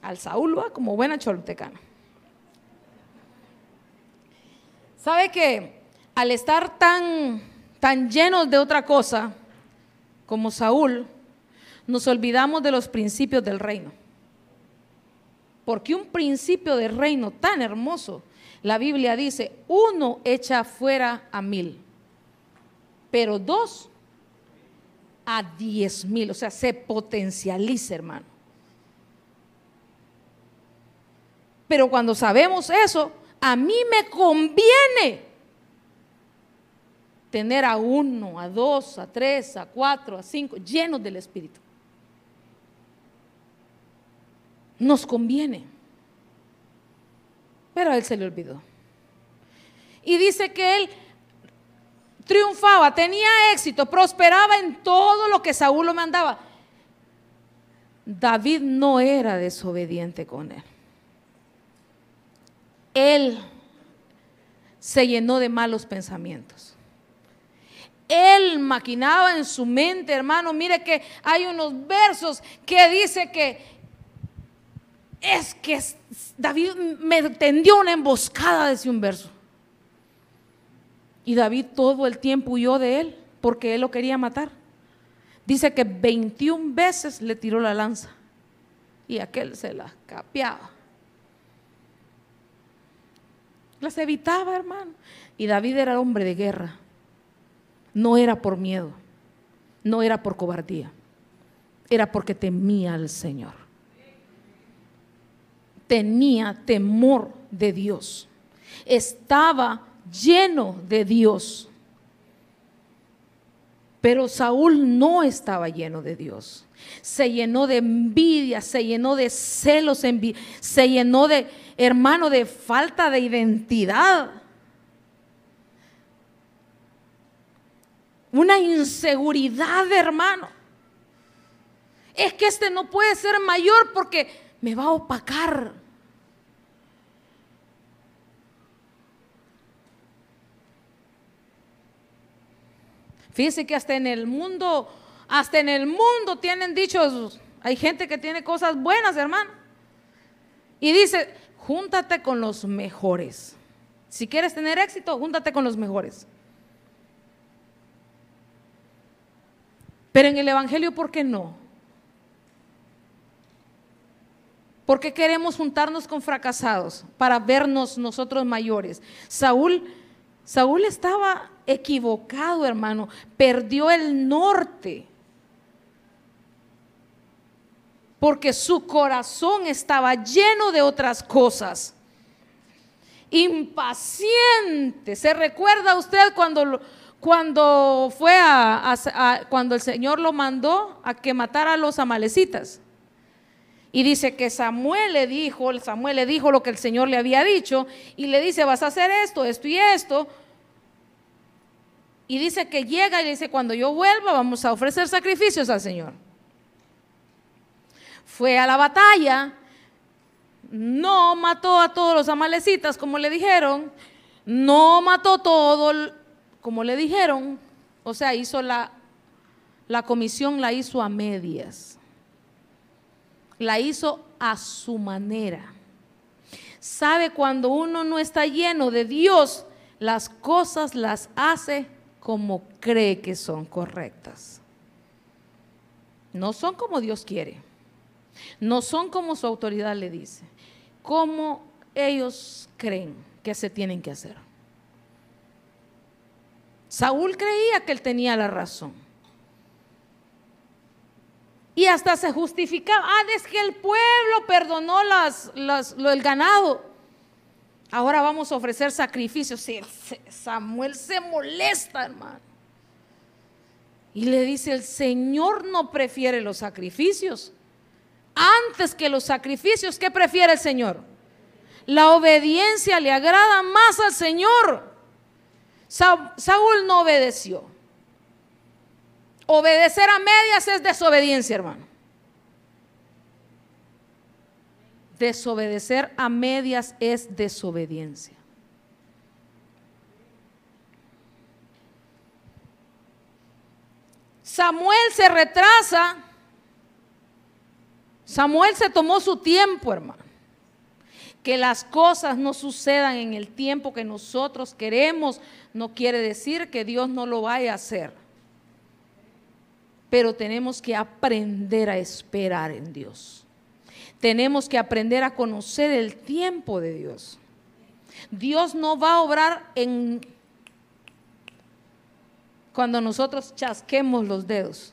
al Saúl va como buena choltecana. ¿Sabe que al estar tan, tan llenos de otra cosa como Saúl, nos olvidamos de los principios del reino. Porque un principio de reino tan hermoso, la Biblia dice, uno echa fuera a mil, pero dos a diez mil, o sea, se potencializa, hermano. Pero cuando sabemos eso, a mí me conviene tener a uno, a dos, a tres, a cuatro, a cinco, llenos del Espíritu. nos conviene. Pero a él se le olvidó. Y dice que él triunfaba, tenía éxito, prosperaba en todo lo que Saúl lo mandaba. David no era desobediente con él. Él se llenó de malos pensamientos. Él maquinaba en su mente, hermano. Mire que hay unos versos que dice que es que David me tendió una emboscada, decía un verso. Y David todo el tiempo huyó de él porque él lo quería matar. Dice que 21 veces le tiró la lanza y aquel se la capeaba. Las evitaba, hermano. Y David era hombre de guerra. No era por miedo, no era por cobardía, era porque temía al Señor tenía temor de Dios. Estaba lleno de Dios. Pero Saúl no estaba lleno de Dios. Se llenó de envidia, se llenó de celos, se llenó de, hermano, de falta de identidad. Una inseguridad, hermano. Es que este no puede ser mayor porque me va a opacar. Fíjense que hasta en el mundo, hasta en el mundo tienen dichos, hay gente que tiene cosas buenas, hermano. Y dice, júntate con los mejores. Si quieres tener éxito, júntate con los mejores. Pero en el Evangelio, ¿por qué no? ¿Por qué queremos juntarnos con fracasados para vernos nosotros mayores? Saúl, Saúl estaba equivocado, hermano. Perdió el norte. Porque su corazón estaba lleno de otras cosas. Impaciente. ¿Se recuerda usted cuando, cuando fue a, cuando el Señor lo mandó a que matara a los amalecitas? Y dice que Samuel le dijo, Samuel le dijo lo que el Señor le había dicho y le dice, vas a hacer esto, esto y esto. Y dice que llega y dice, cuando yo vuelva vamos a ofrecer sacrificios al Señor. Fue a la batalla, no mató a todos los amalecitas como le dijeron, no mató todo como le dijeron, o sea, hizo la, la comisión, la hizo a medias, la hizo a su manera. sabe cuando uno no está lleno de Dios, las cosas las hace como cree que son correctas. No son como Dios quiere. No son como su autoridad le dice. Como ellos creen que se tienen que hacer. Saúl creía que él tenía la razón. Y hasta se justificaba. Ah, es que el pueblo perdonó las, lo, el ganado. Ahora vamos a ofrecer sacrificios. Samuel se molesta, hermano. Y le dice, el Señor no prefiere los sacrificios. Antes que los sacrificios, ¿qué prefiere el Señor? La obediencia le agrada más al Señor. Saúl no obedeció. Obedecer a medias es desobediencia, hermano. Desobedecer a medias es desobediencia. Samuel se retrasa. Samuel se tomó su tiempo, hermano. Que las cosas no sucedan en el tiempo que nosotros queremos no quiere decir que Dios no lo vaya a hacer. Pero tenemos que aprender a esperar en Dios. Tenemos que aprender a conocer el tiempo de Dios. Dios no va a obrar en cuando nosotros chasquemos los dedos.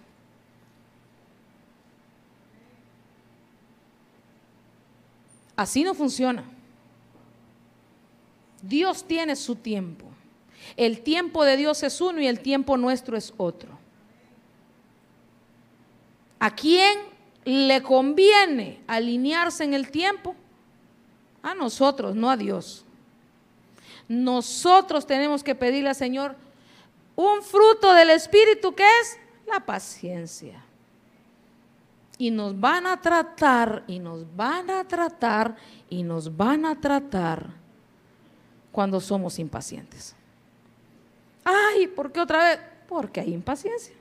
Así no funciona. Dios tiene su tiempo. El tiempo de Dios es uno y el tiempo nuestro es otro. ¿A quién le conviene alinearse en el tiempo? A nosotros, no a Dios. Nosotros tenemos que pedirle al Señor un fruto del Espíritu que es la paciencia. Y nos van a tratar, y nos van a tratar, y nos van a tratar cuando somos impacientes. Ay, ¿por qué otra vez? Porque hay impaciencia.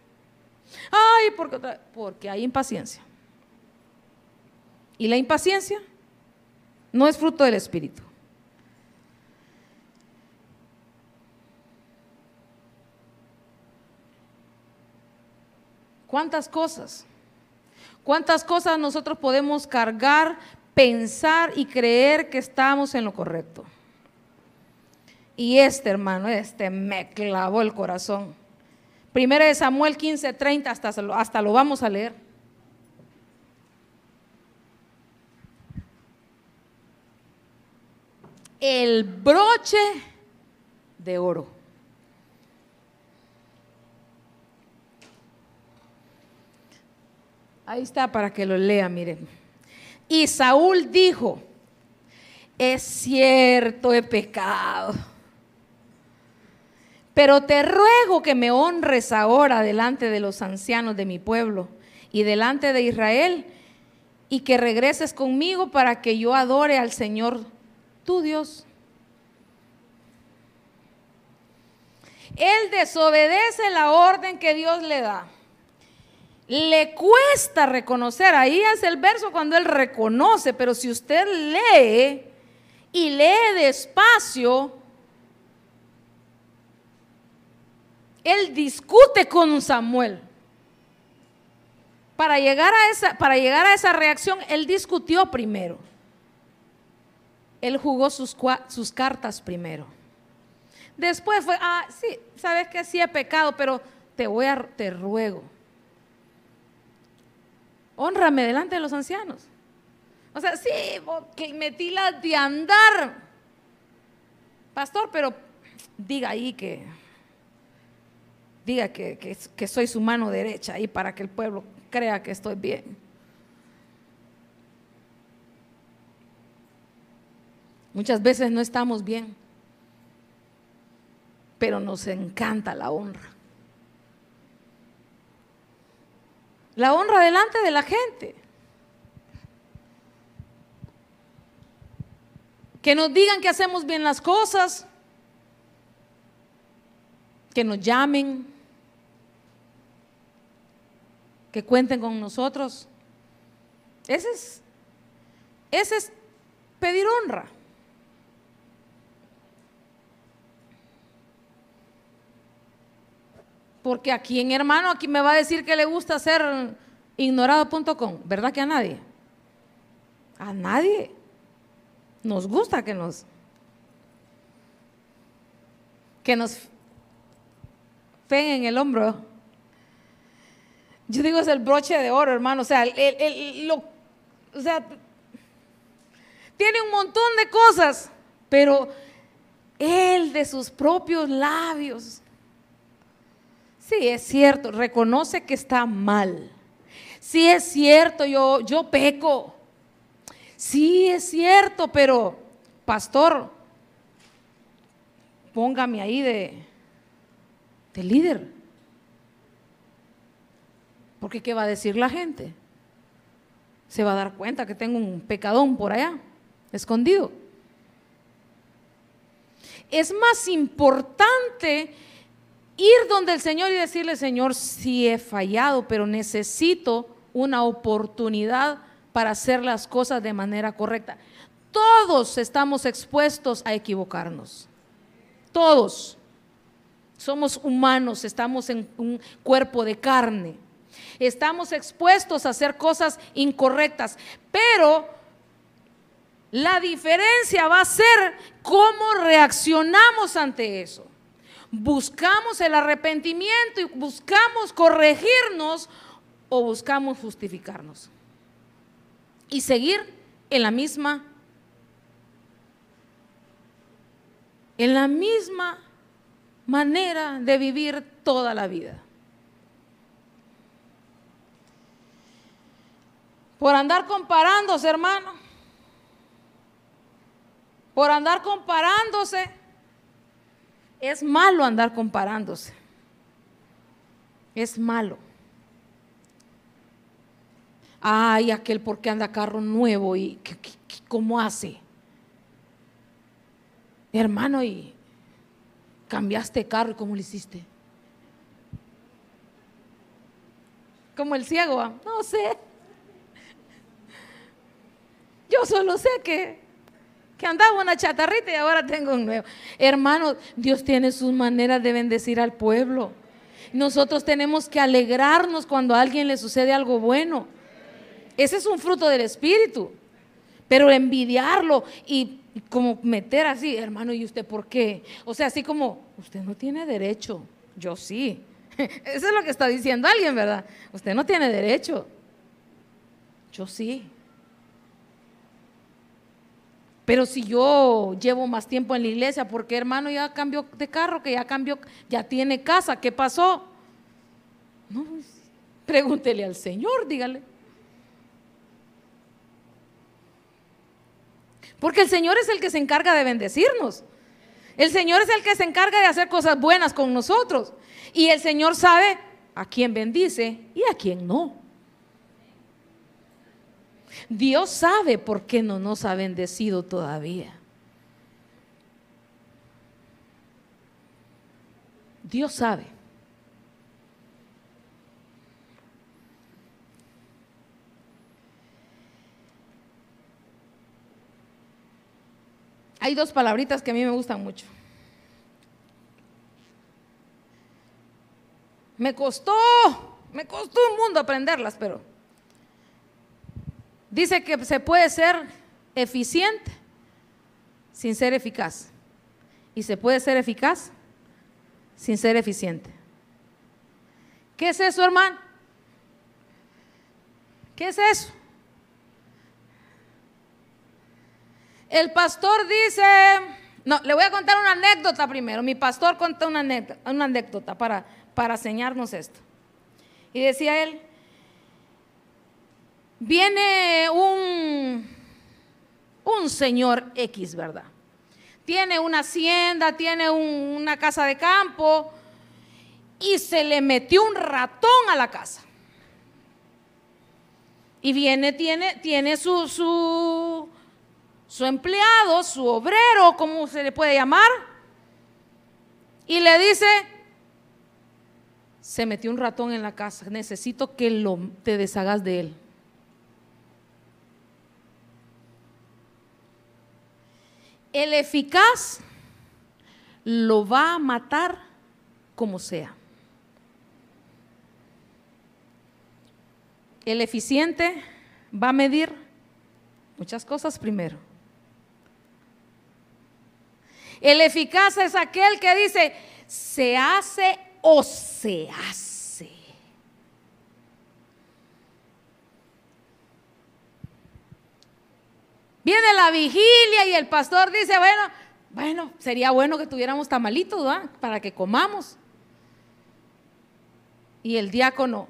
Ay, ¿por qué otra vez? Porque hay impaciencia. Y la impaciencia no es fruto del Espíritu. ¿Cuántas cosas? ¿Cuántas cosas nosotros podemos cargar, pensar y creer que estamos en lo correcto? Y este, hermano, este me clavó el corazón. Primero de Samuel 15, 30, hasta, hasta lo vamos a leer. El broche de oro. Ahí está para que lo lea, miren. Y Saúl dijo, es cierto, he pecado. Pero te ruego que me honres ahora delante de los ancianos de mi pueblo y delante de Israel y que regreses conmigo para que yo adore al Señor tu Dios. Él desobedece la orden que Dios le da le cuesta reconocer. Ahí es el verso cuando él reconoce, pero si usted lee y lee despacio, él discute con Samuel. Para llegar a esa, para llegar a esa reacción, él discutió primero. Él jugó sus, cartas primero. Después fue, ah, sí, sabes que sí he pecado, pero te voy a, te ruego honrame delante de los ancianos. O sea, sí, que metí la de andar. Pastor, pero diga ahí que, diga que, que, soy su mano derecha ahí para que el pueblo crea que estoy bien. Muchas veces no estamos bien, pero nos encanta la honra. La honra delante de la gente. Que nos digan que hacemos bien las cosas. Que nos llamen. Que cuenten con nosotros. Ese es, ese es pedir honra. Porque aquí en hermano, aquí me va a decir que le gusta ser ignorado.com, ¿verdad que a nadie? A nadie. Nos gusta que nos que nos en el hombro. Yo digo es el broche de oro, hermano. O sea, o sea, tiene un montón de cosas, pero él de sus propios labios. Sí, es cierto, reconoce que está mal. Sí, es cierto, yo, yo peco. Sí, es cierto, pero pastor, póngame ahí de, de líder. Porque ¿qué va a decir la gente? Se va a dar cuenta que tengo un pecadón por allá, escondido. Es más importante ir donde el Señor y decirle, Señor, sí he fallado, pero necesito una oportunidad para hacer las cosas de manera correcta. Todos estamos expuestos a equivocarnos. Todos. Somos humanos, estamos en un cuerpo de carne. Estamos expuestos a hacer cosas incorrectas, pero la diferencia va a ser cómo reaccionamos ante eso. Buscamos el arrepentimiento y buscamos corregirnos o buscamos justificarnos. Y seguir en la misma en la misma manera de vivir toda la vida. Por andar comparándose, hermano. Por andar comparándose. Es malo andar comparándose. Es malo. Ay, aquel porque anda carro nuevo y ¿cómo hace? Hermano, y cambiaste carro y cómo lo hiciste. Como el ciego, no sé. Yo solo sé que, que andaba una chatarrita y ahora tengo un nuevo. Hermano, Dios tiene sus maneras de bendecir al pueblo. Nosotros tenemos que alegrarnos cuando a alguien le sucede algo bueno. Ese es un fruto del Espíritu. Pero envidiarlo y como meter así, hermano, ¿y usted por qué? O sea, así como, usted no tiene derecho, yo sí. Eso es lo que está diciendo alguien, ¿verdad? Usted no tiene derecho, yo sí. Pero si yo llevo más tiempo en la iglesia, porque hermano ya cambió de carro, que ya cambió, ya tiene casa, ¿qué pasó? No, pues, pregúntele al Señor, dígale. Porque el Señor es el que se encarga de bendecirnos. El Señor es el que se encarga de hacer cosas buenas con nosotros. Y el Señor sabe a quién bendice y a quién no. Dios sabe por qué no nos ha bendecido todavía. Dios sabe. Hay dos palabritas que a mí me gustan mucho. Me costó, me costó un mundo aprenderlas, pero dice que se puede ser eficiente sin ser eficaz. Y se puede ser eficaz sin ser eficiente. ¿Qué es eso, hermano? ¿Qué es eso? El pastor dice, no, le voy a contar una anécdota primero. Mi pastor contó una anécdota, una anécdota para, para enseñarnos esto. Y decía él, viene un, un señor X, ¿verdad? Tiene una hacienda, tiene una casa de campo y se le metió un ratón a la casa. Y viene, tiene, tiene su, su, su empleado, su obrero, como se le puede llamar, y le dice, se metió un ratón en la casa, necesito que lo, te deshagas de él. el eficaz lo va a matar como sea. El eficiente va a medir muchas cosas primero. El eficaz es aquel que dice, se hace o se hace. Viene la vigilia y el pastor dice, bueno, bueno, sería bueno que tuviéramos tamalitos, ¿verdad? Para que comamos. Y el diácono,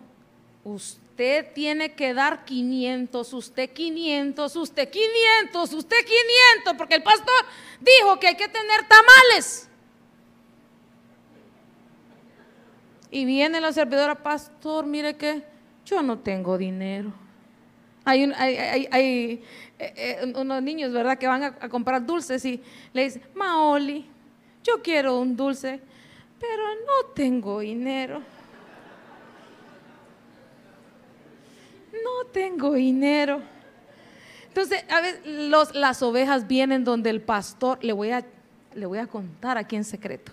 usted tiene que dar 500, usted 500, usted 500, usted 500, porque el pastor dijo que hay que tener tamales. Y viene la servidora, pastor, mire que yo no tengo dinero. Hay, eh, eh, unos niños, ¿verdad?, que van a, comprar dulces y le dicen, Maoli, yo quiero un dulce, pero no tengo dinero. No tengo dinero. Entonces, a veces las ovejas vienen donde el pastor, le voy a, le voy a contar aquí en secreto.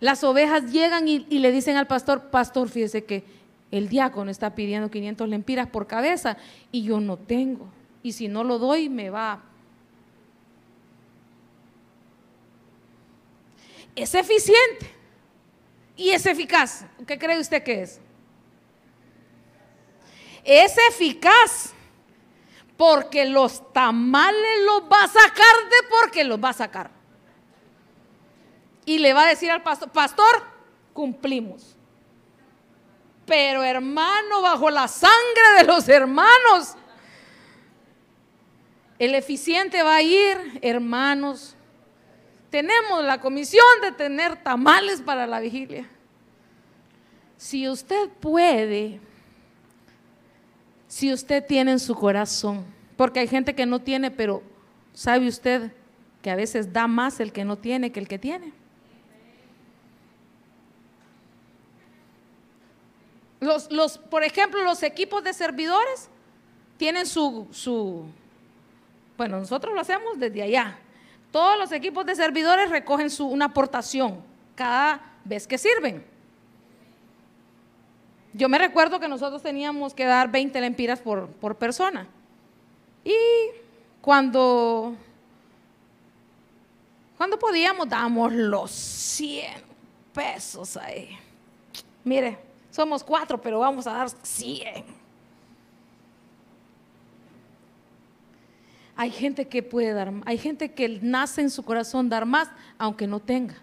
Las ovejas llegan y le dicen al pastor, pastor, fíjese que el diácono está pidiendo 500 lempiras por cabeza y yo no tengo y si no lo doy me va. Es eficiente y es eficaz. ¿Qué cree usted que es? Es eficaz porque los tamales los va a sacar de porque los va a sacar. Y le va a decir al pastor, pastor, cumplimos. Pero hermano, bajo la sangre de los hermanos, el eficiente va a ir, hermanos. Tenemos la comisión de tener tamales para la vigilia. Si usted puede, si usted tiene en su corazón, porque hay gente que no tiene, pero sabe usted que a veces da más el que no tiene que el que tiene. Los, los, por ejemplo, los equipos de servidores tienen su, su, bueno, nosotros lo hacemos desde allá. Todos los equipos de servidores recogen su, una aportación cada vez que sirven. Yo me recuerdo que nosotros teníamos que dar 20 lempiras por, por persona. Y cuando, cuando podíamos, damos los 100 pesos ahí. Mire, somos cuatro, pero vamos a dar 100. Hay gente que puede dar, hay gente que nace en su corazón dar más, aunque no tenga.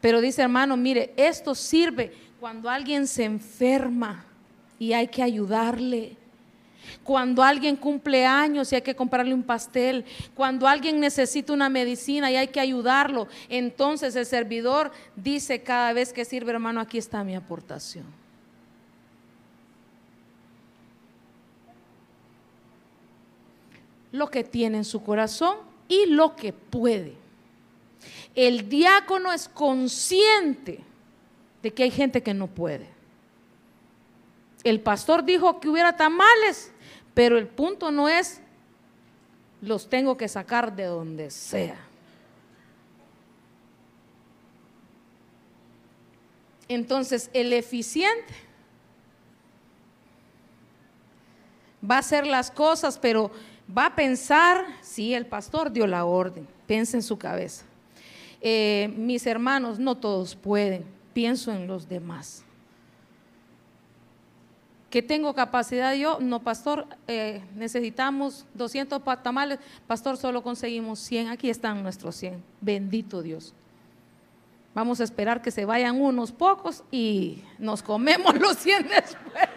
Pero dice hermano, mire, esto sirve cuando alguien se enferma y hay que ayudarle. Cuando alguien cumple años y hay que comprarle un pastel, cuando alguien necesita una medicina y hay que ayudarlo, entonces el servidor dice cada vez que sirve, hermano, aquí está mi aportación. lo que tiene en su corazón y lo que puede. El diácono es consciente de que hay gente que no puede. El pastor dijo que hubiera tamales, pero el punto no es los tengo que sacar de donde sea. Entonces, el eficiente va a hacer las cosas, pero va a pensar, sí, el pastor dio la orden, piensa en su cabeza. Eh, mis hermanos, no todos pueden, pienso en los demás. ¿Que tengo capacidad yo? No, pastor, eh, necesitamos 200 tamales, pastor, solo conseguimos 100, aquí están nuestros 100, bendito Dios. Vamos a esperar que se vayan unos pocos y nos comemos los 100 después.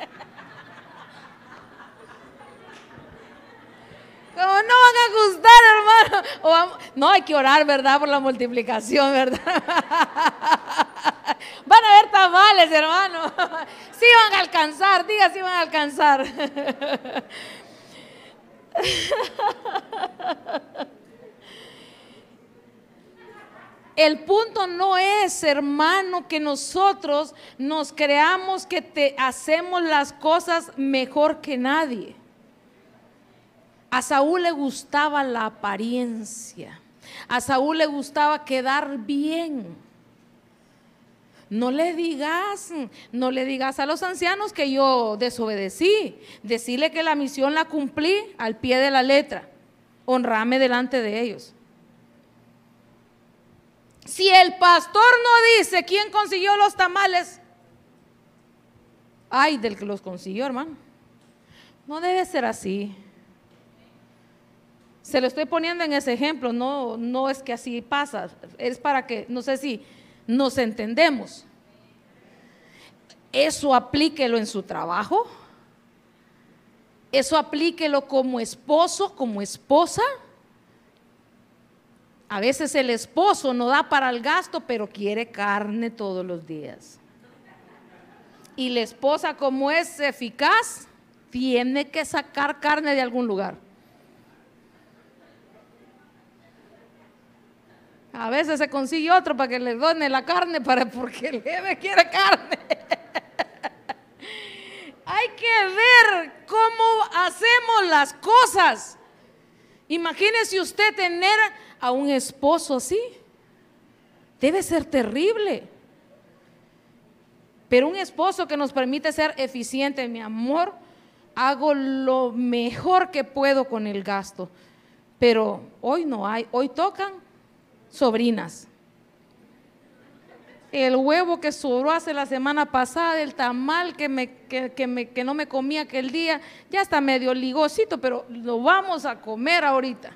Como no van a gustar, hermano. no, hay que orar, ¿verdad? Por la multiplicación, ¿verdad? Van a haber tamales, hermano. Sí van a alcanzar, diga si van a alcanzar. El punto no es, hermano, que nosotros nos creamos que te hacemos las cosas mejor que nadie. A Saúl le gustaba la apariencia. A Saúl le gustaba quedar bien. no le digas, no le digas a los ancianos que yo desobedecí. Decirle que la misión la cumplí al pie de la letra. Honrame delante de ellos. Si el pastor no dice quién consiguió los tamales, ay del que los consiguió, hermano. No debe ser así. Se lo estoy poniendo en ese ejemplo, no, no es que así pasa, es para que, no sé si nos entendemos. Eso aplíquelo en su trabajo, eso aplíquelo como esposo, como esposa. A veces el esposo no da para el gasto, pero quiere carne todos los días. Y la esposa, como es eficaz, tiene que sacar carne de algún lugar. A veces se consigue otro para que le done la carne para porque el jefe quiere carne. Hay que ver cómo hacemos las cosas. Imagínese usted tener a un esposo así. Debe ser terrible. Pero un esposo que nos permite ser eficiente, mi amor, hago lo mejor que puedo con el gasto. Pero hoy no hay, hoy tocan sobrinas. El huevo que sobró hace la semana pasada, el tamal que, me, que, no me comía aquel día, ya está medio ligosito, pero lo vamos a comer ahorita.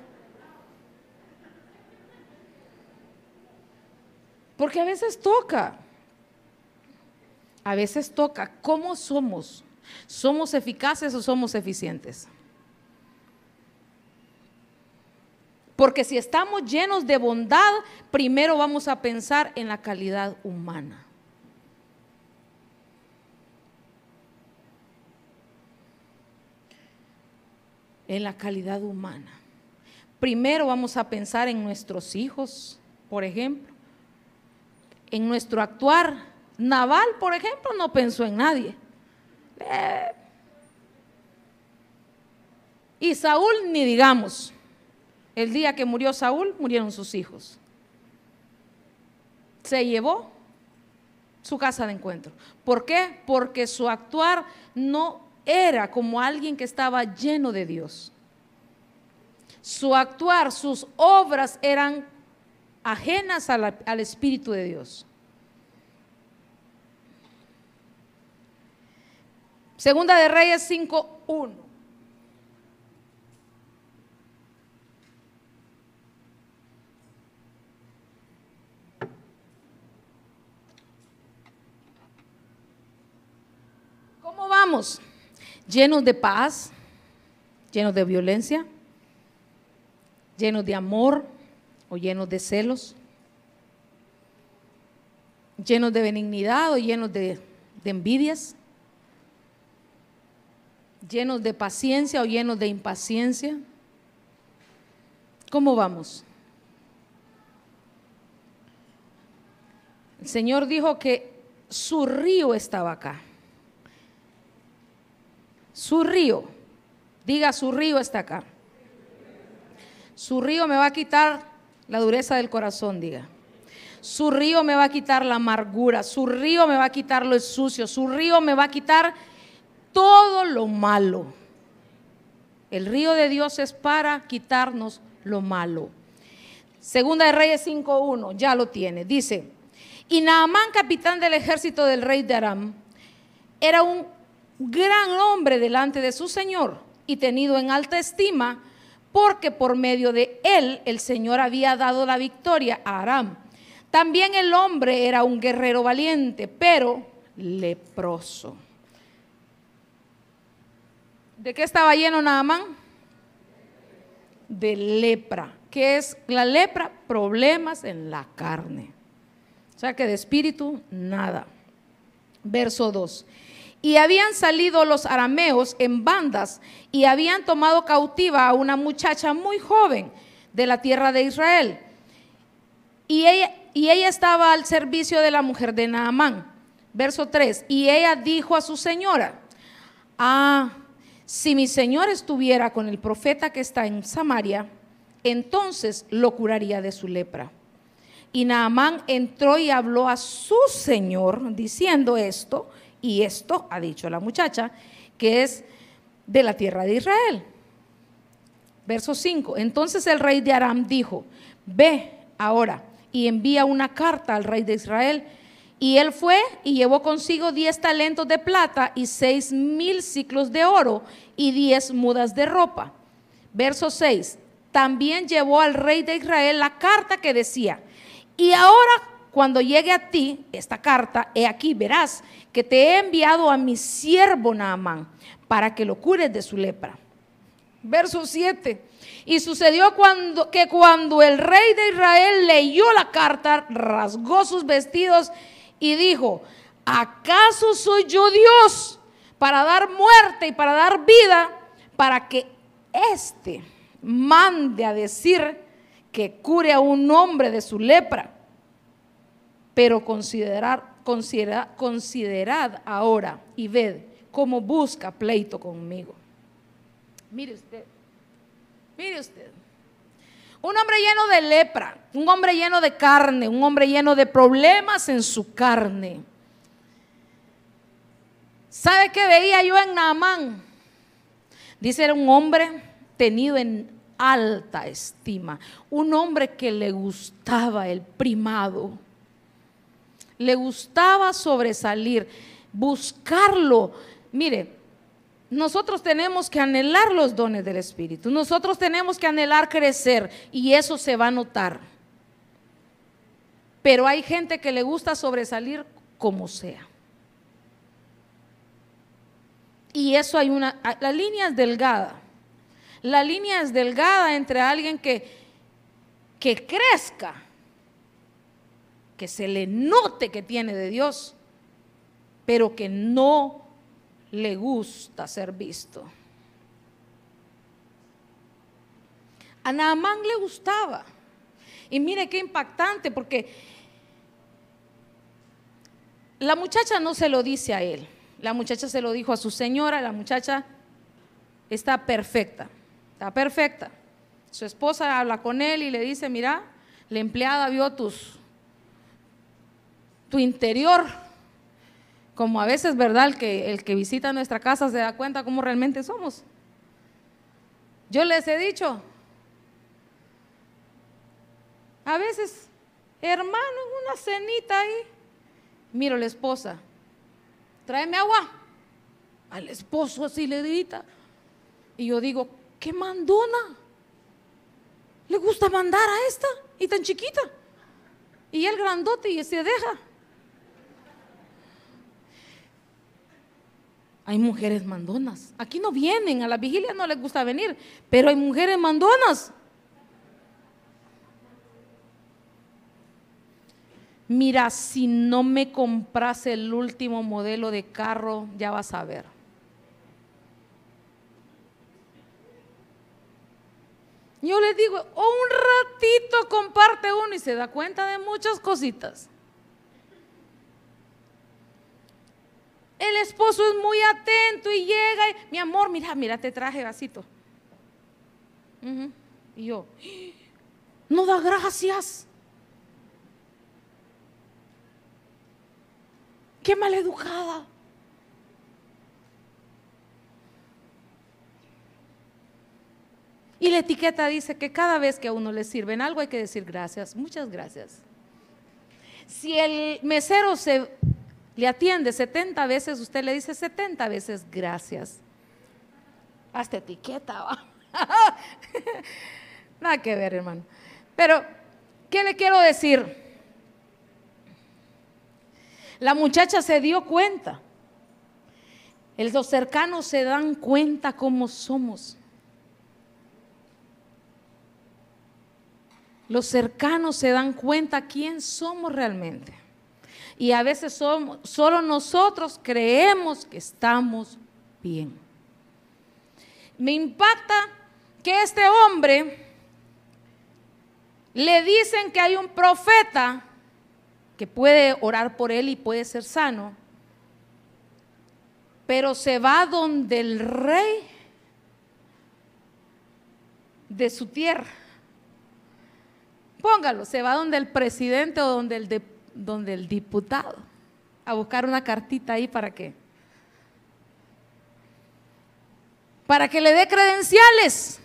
Porque a veces toca, a veces toca. ¿Cómo somos? ¿Somos eficaces o somos eficientes? Porque si estamos llenos de bondad, primero vamos a pensar en la calidad humana. En la calidad humana. Primero vamos a pensar en nuestros hijos, por ejemplo, en nuestro actuar. Naval, por ejemplo, no pensó en nadie. Eh. Y Saúl, ni digamos. El día que murió Saúl, murieron sus hijos. Se llevó su casa de encuentro. ¿Por qué? Porque su actuar no era como alguien que estaba lleno de Dios. Su actuar, sus obras eran ajenas al Espíritu de Dios. Segunda de Reyes 5.1. vamos? Llenos de paz, llenos de violencia, llenos de amor o llenos de celos, llenos de benignidad o llenos de, de envidias, llenos de paciencia o llenos de impaciencia. ¿Cómo vamos? El Señor dijo que su río estaba acá. Su río, diga, su río está acá. Su río me va a quitar la dureza del corazón, diga. Su río me va a quitar la amargura, su río me va a quitar lo sucio, su río me va a quitar todo lo malo. El río de Dios es para quitarnos lo malo. Segunda de Reyes 5.1, ya lo tiene. Dice, y Naamán, capitán del ejército del rey de Aram, era un gran hombre delante de su Señor y tenido en alta estima, porque por medio de él el Señor había dado la victoria a Aram. También el hombre era un guerrero valiente, pero leproso. ¿De qué estaba lleno Naamán? De lepra. ¿Qué es la lepra? Problemas en la carne. O sea que de espíritu, nada. Verso 2. Y habían salido los arameos en bandas y habían tomado cautiva a una muchacha muy joven de la tierra de Israel. Y ella, estaba al servicio de la mujer de Naamán. Verso 3. Y ella dijo a su señora, ah, si mi señor estuviera con el profeta que está en Samaria, entonces lo curaría de su lepra. Y Naamán entró y habló a su señor diciendo esto, y esto ha dicho la muchacha, que es de la tierra de Israel. Verso 5. Entonces el rey de Aram dijo, ve ahora y envía una carta al rey de Israel. Y él fue y llevó consigo diez talentos de plata y seis mil ciclos de oro y diez mudas de ropa. Verso 6. También llevó al rey de Israel la carta que decía, y ahora cuando llegue a ti esta carta, he aquí, verás que te he enviado a mi siervo Naamán para que lo cures de su lepra. Verso 7. Y sucedió cuando, que cuando el rey de Israel leyó la carta, rasgó sus vestidos y dijo, ¿acaso soy yo Dios para dar muerte y para dar vida, para que éste mande a decir que cure a un hombre de su lepra? Pero considerad ahora y ved cómo busca pleito conmigo. Mire usted, mire usted. Un hombre lleno de lepra, un hombre lleno de carne, un hombre lleno de problemas en su carne. ¿Sabe qué veía yo en Naamán? Dice, era un hombre tenido en alta estima, un hombre que le gustaba el primado, le gustaba sobresalir, buscarlo. Mire, nosotros tenemos que anhelar los dones del Espíritu. Nosotros tenemos que anhelar crecer y eso se va a notar. Pero hay gente que le gusta sobresalir como sea. Y eso hay una, la línea es delgada. La línea es delgada entre alguien que, que crezca, que se le note que tiene de Dios, pero que no le gusta ser visto. A Naamán le gustaba. Y mire qué impactante, porque la muchacha no se lo dice a él. La muchacha se lo dijo a su señora. La muchacha está perfecta. Está perfecta. Su esposa habla con él y le dice, mira, la empleada vio tus, tu interior como a veces, ¿verdad? El que, el que visita nuestra casa se da cuenta cómo realmente somos. Yo les he dicho, a veces, hermano, una cenita ahí, miro la esposa, tráeme agua. Al esposo así le grita. Y yo digo, ¿qué mandona? ¿Le gusta mandar a esta? Y tan chiquita. Y el grandote y se deja. Hay mujeres mandonas. Aquí no vienen, a la vigilia no les gusta venir, pero hay mujeres mandonas. Mira, si no me compras el último modelo de carro, ya vas a ver. Yo les digo, un ratito comparte uno y se da cuenta de muchas cositas. El esposo es muy atento y llega y, mi amor, mira, mira, te traje vasito. Y yo, no da gracias. Qué maleducada. Y la etiqueta dice que cada vez que a uno le sirven algo hay que decir gracias, muchas gracias. Si el mesero se le atiende 70 veces, usted le dice 70 veces gracias. Hasta etiqueta. ¿va? Nada que ver, hermano. Pero, ¿qué le quiero decir? La muchacha se dio cuenta. Los cercanos se dan cuenta cómo somos. Los cercanos se dan cuenta quién somos realmente. Y a veces solo nosotros creemos que estamos bien. Me impacta que este hombre le dicen que hay un profeta que puede orar por él y puede ser sano, pero se va donde el rey de su tierra Póngalo, se va donde el presidente o donde el, donde el diputado a buscar una cartita ahí para qué. Para que le dé credenciales.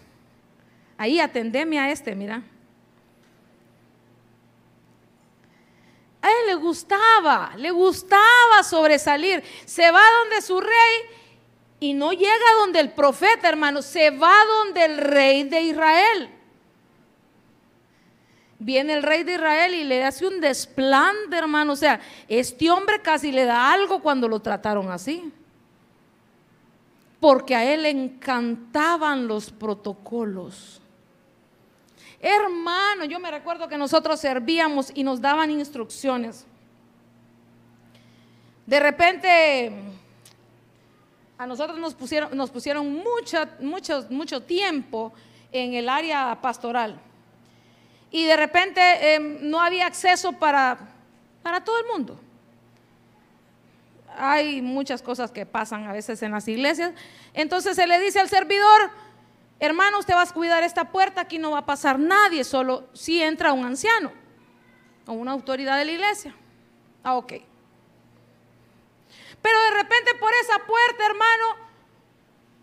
Ahí atendeme a este, mira. A él le gustaba, le gustaba sobresalir. Se va donde su rey y no llega donde el profeta, hermano, se va donde el rey de Israel. Viene el rey de Israel y le hace un desplante, hermano. O sea, este hombre casi le da algo cuando lo trataron así. Porque a él le encantaban los protocolos. Hermano, yo me recuerdo que nosotros servíamos y nos daban instrucciones. De repente a nosotros nos pusieron, mucho tiempo en el área pastoral. Y de repente em, no había acceso para, para todo el mundo. Hay muchas cosas que pasan a veces en las iglesias. Entonces se le dice al servidor, hermano, usted va a cuidar esta puerta, aquí no va a pasar nadie, solo si entra un anciano o una autoridad de la iglesia. Ah, ok. Pero de repente por esa puerta, hermano,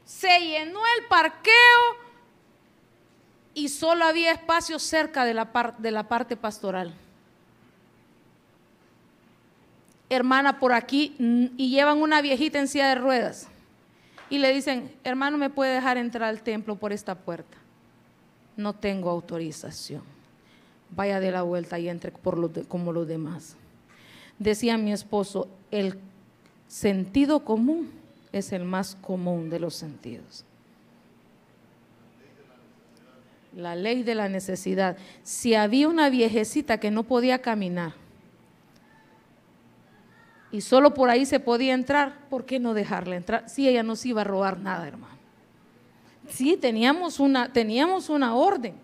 se llenó el parqueo y solo había espacio cerca de la, parte pastoral. Hermana, por aquí, y llevan una viejita en silla de ruedas. Y le dicen, hermano, ¿me puede dejar entrar al templo por esta puerta? No tengo autorización. Vaya de la vuelta y entre por como los demás. Decía mi esposo, el sentido común es el más común de los sentidos. La ley de la necesidad. Si había una viejecita que no podía caminar y solo por ahí se podía entrar, ¿por qué no dejarla entrar? Si ella no se iba a robar nada, hermano. Sí, teníamos una, teníamos una orden.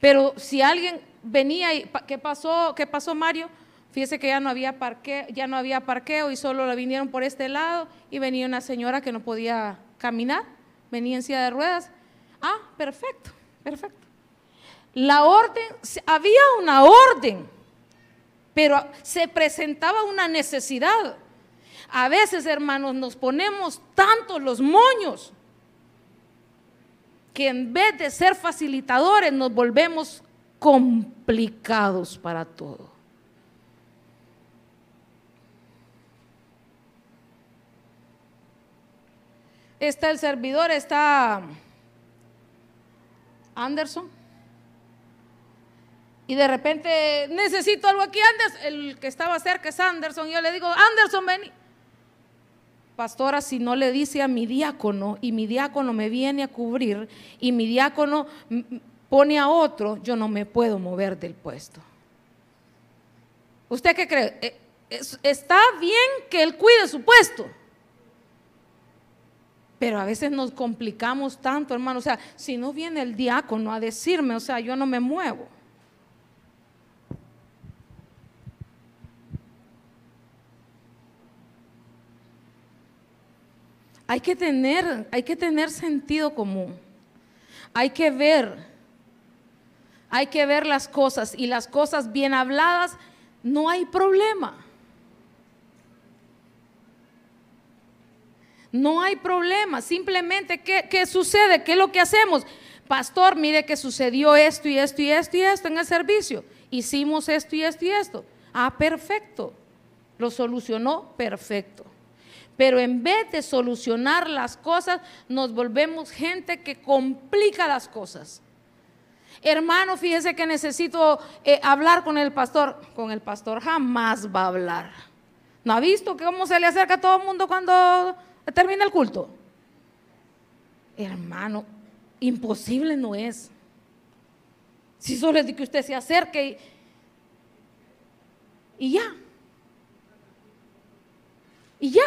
Pero si alguien venía y, ¿qué pasó, qué pasó Mario? Fíjese que ya no había parqueo, ya no había parqueo y solo la vinieron por este lado y venía una señora que no podía caminar, venía en silla de ruedas. Ah, perfecto, perfecto. La orden, había una orden, pero se presentaba una necesidad. A veces, hermanos, nos ponemos tantos los moños que en vez de ser facilitadores nos volvemos complicados para todo. está el servidor, está Anderson. Y de repente necesito algo aquí, Anderson. El que estaba cerca es Anderson. Y yo le digo, Anderson, ven. Pastora, si no le dice a mi diácono y mi diácono me viene a cubrir y mi diácono pone a otro, yo no me puedo mover del puesto. ¿Usted qué cree? Eh, está bien que él cuide su puesto. Pero a veces nos complicamos tanto, hermano. O sea, si no viene el diácono a decirme, o sea, yo no me muevo. Hay que tener, hay que tener sentido común. Hay que ver, hay que ver las cosas y las cosas bien habladas, no hay problema. No hay problema, simplemente ¿qué, sucede? ¿Qué es lo que hacemos? Pastor, mire que sucedió esto y esto y esto y esto en el servicio. Hicimos esto y esto y esto. Ah, perfecto. Lo solucionó, perfecto. Pero en vez de solucionar las cosas, nos volvemos gente que complica las cosas. Hermano, fíjese que necesito eh, hablar con el pastor. Con el pastor jamás va a hablar. ¿No ha visto cómo se le acerca a todo el mundo cuando termina el culto. Hermano, imposible no es. Si solo es de que usted se acerque y, y ya. Y ya.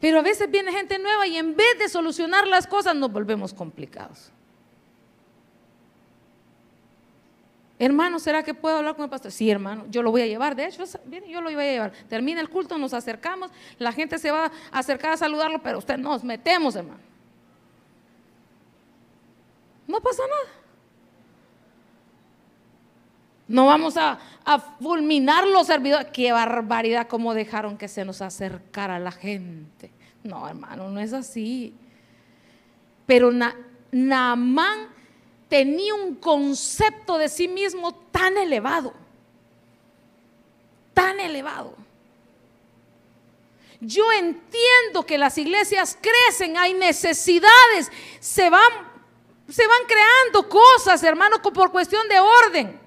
Pero a veces viene gente nueva y en vez de solucionar las cosas nos volvemos complicados. Hermano, ¿será que puedo hablar con el pastor? Sí, hermano, yo lo voy a llevar. De hecho, yo lo iba a llevar. Termina el culto, nos acercamos, la gente se va a acercar a saludarlo, pero usted nos metemos, hermano. No pasa nada. No vamos a, fulminar los servidores. Qué barbaridad cómo dejaron que se nos acercara la gente. No, hermano, no es así. Pero Naamán tenía un concepto de sí mismo tan elevado, tan elevado. Yo entiendo que las iglesias crecen, hay necesidades, se van, se van creando cosas, hermano, por cuestión de orden.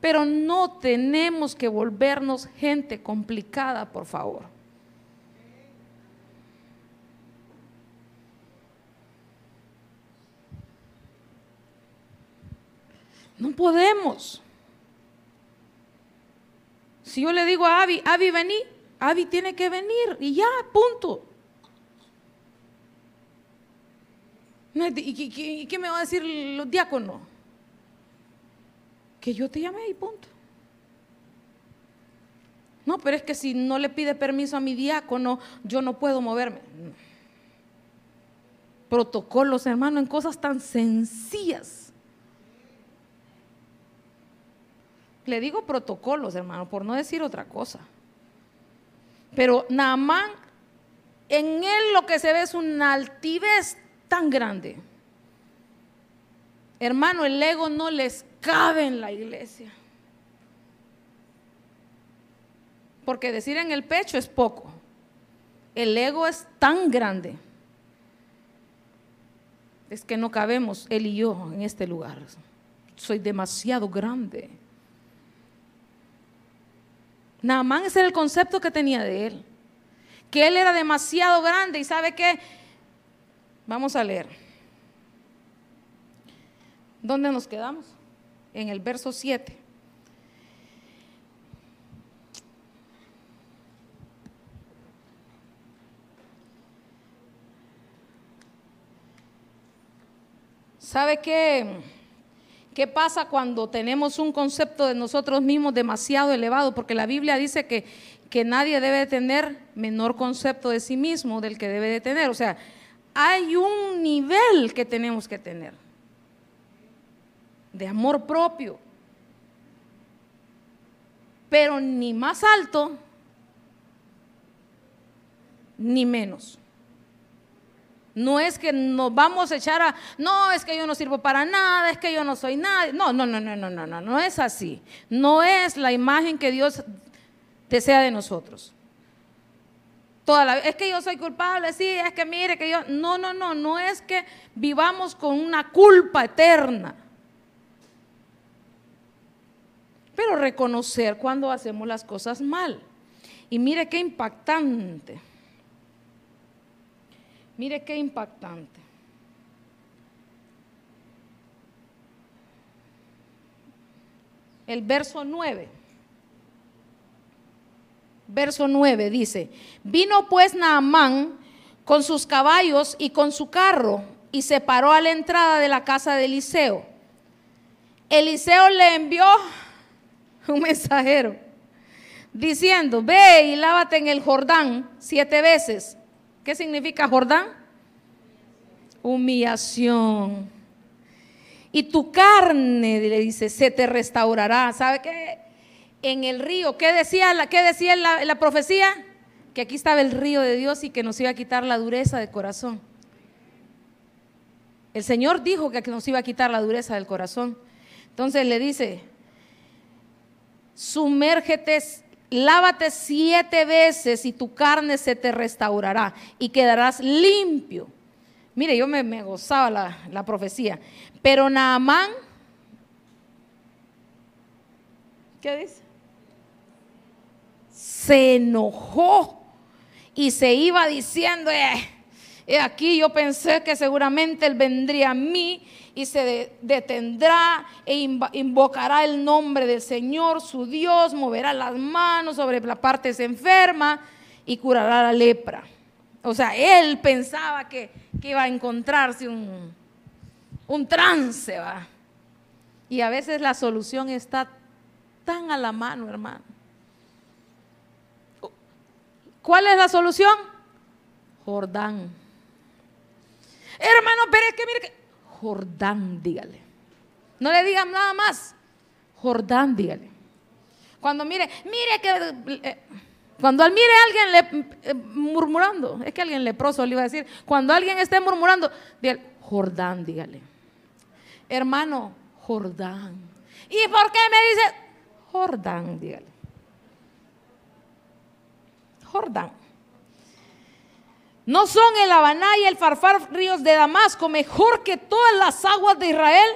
Pero no tenemos que volvernos gente complicada, por favor. No podemos. Si yo le digo a Avi, Avi, vení, Avi tiene que venir y ya, punto. ¿Y qué me va a decir los diáconos? Que yo te llamé y punto. No, pero es que si no le pide permiso a mi diácono, yo no puedo moverme. Protocolos, hermano, en cosas tan sencillas. Le digo protocolos, hermano, por no decir otra cosa. Pero Naamán, en él lo que se ve es una altivez tan grande. Hermano, el ego no les cabe en la iglesia. Porque decir en el pecho es poco. El ego es tan grande. Es que no cabemos él y yo en este lugar. Soy demasiado grande. Naamán ese era el concepto que tenía de él. Que él era demasiado grande y sabe qué. Vamos a leer. ¿Dónde nos quedamos? En el verso 7. ¿Sabe qué? ¿Qué pasa cuando tenemos un concepto de nosotros mismos demasiado elevado? Porque la Biblia dice que, que nadie debe tener menor concepto de sí mismo del que debe de tener. O sea, hay un nivel que tenemos que tener de amor propio, pero ni más alto ni menos. No es que nos vamos a echar a, no, es que yo no sirvo para nada, es que yo no soy nadie. No, no, no, no, no, no, no, no es así. No es la imagen que Dios desea de nosotros. Toda la, es que yo soy culpable, sí, es que mire que yo, no, no, no, no es que vivamos con una culpa eterna. Pero reconocer cuando hacemos las cosas mal. Y mire qué impactante. Mire qué impactante. El verso 9. Verso 9 dice, vino pues Naamán con sus caballos y con su carro y se paró a la entrada de la casa de Eliseo. Eliseo le envió un mensajero diciendo, ve y lávate en el Jordán siete veces ¿Qué significa Jordán? Humillación. Y tu carne, le dice, se te restaurará. ¿Sabe qué? En el río, ¿qué decía, la, qué decía la, profecía? Que aquí estaba el río de Dios y que nos iba a quitar la dureza del corazón. El Señor dijo que nos iba a quitar la dureza del corazón. Entonces le dice, sumérgete lávate siete veces y tu carne se te restaurará y quedarás limpio. Mire, yo me, gozaba la, la, profecía. Pero Naamán, ¿qué dice? Se enojó y se iba diciendo, eh, aquí yo pensé que seguramente él vendría a mí y se detendrá e invocará el nombre del Señor, su Dios, moverá las manos sobre la parte enferma y curará la lepra. O sea, él pensaba que, iba a encontrarse un, un trance, ¿va? Y a veces la solución está tan a la mano, hermano. ¿Cuál es la solución? Jordán. Hermano, pero es que mire que Jordán, dígale. No le digan nada más. Jordán, dígale. Cuando mire, mire que... Eh, cuando al mire a alguien le, eh, murmurando, es que alguien leproso le iba a decir, cuando alguien esté murmurando, dígale, Jordán, dígale. Hermano, Jordán. ¿Y por qué me dice Jordán? Dígale. Jordán. ¿No son el Habaná y el Farfar ríos de Damasco mejor que todas las aguas de Israel?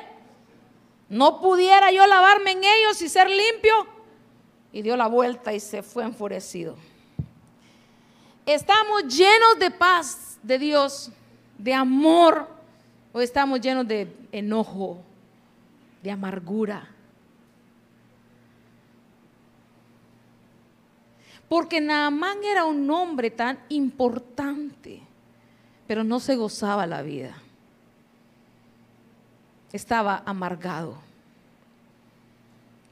¿No pudiera yo lavarme en ellos y ser limpio? Y dio la vuelta y se fue enfurecido. ¿Estamos llenos de paz de Dios, de amor, o estamos llenos de enojo, de amargura? Porque Naamán era un hombre tan importante, pero no se gozaba la vida. Estaba amargado,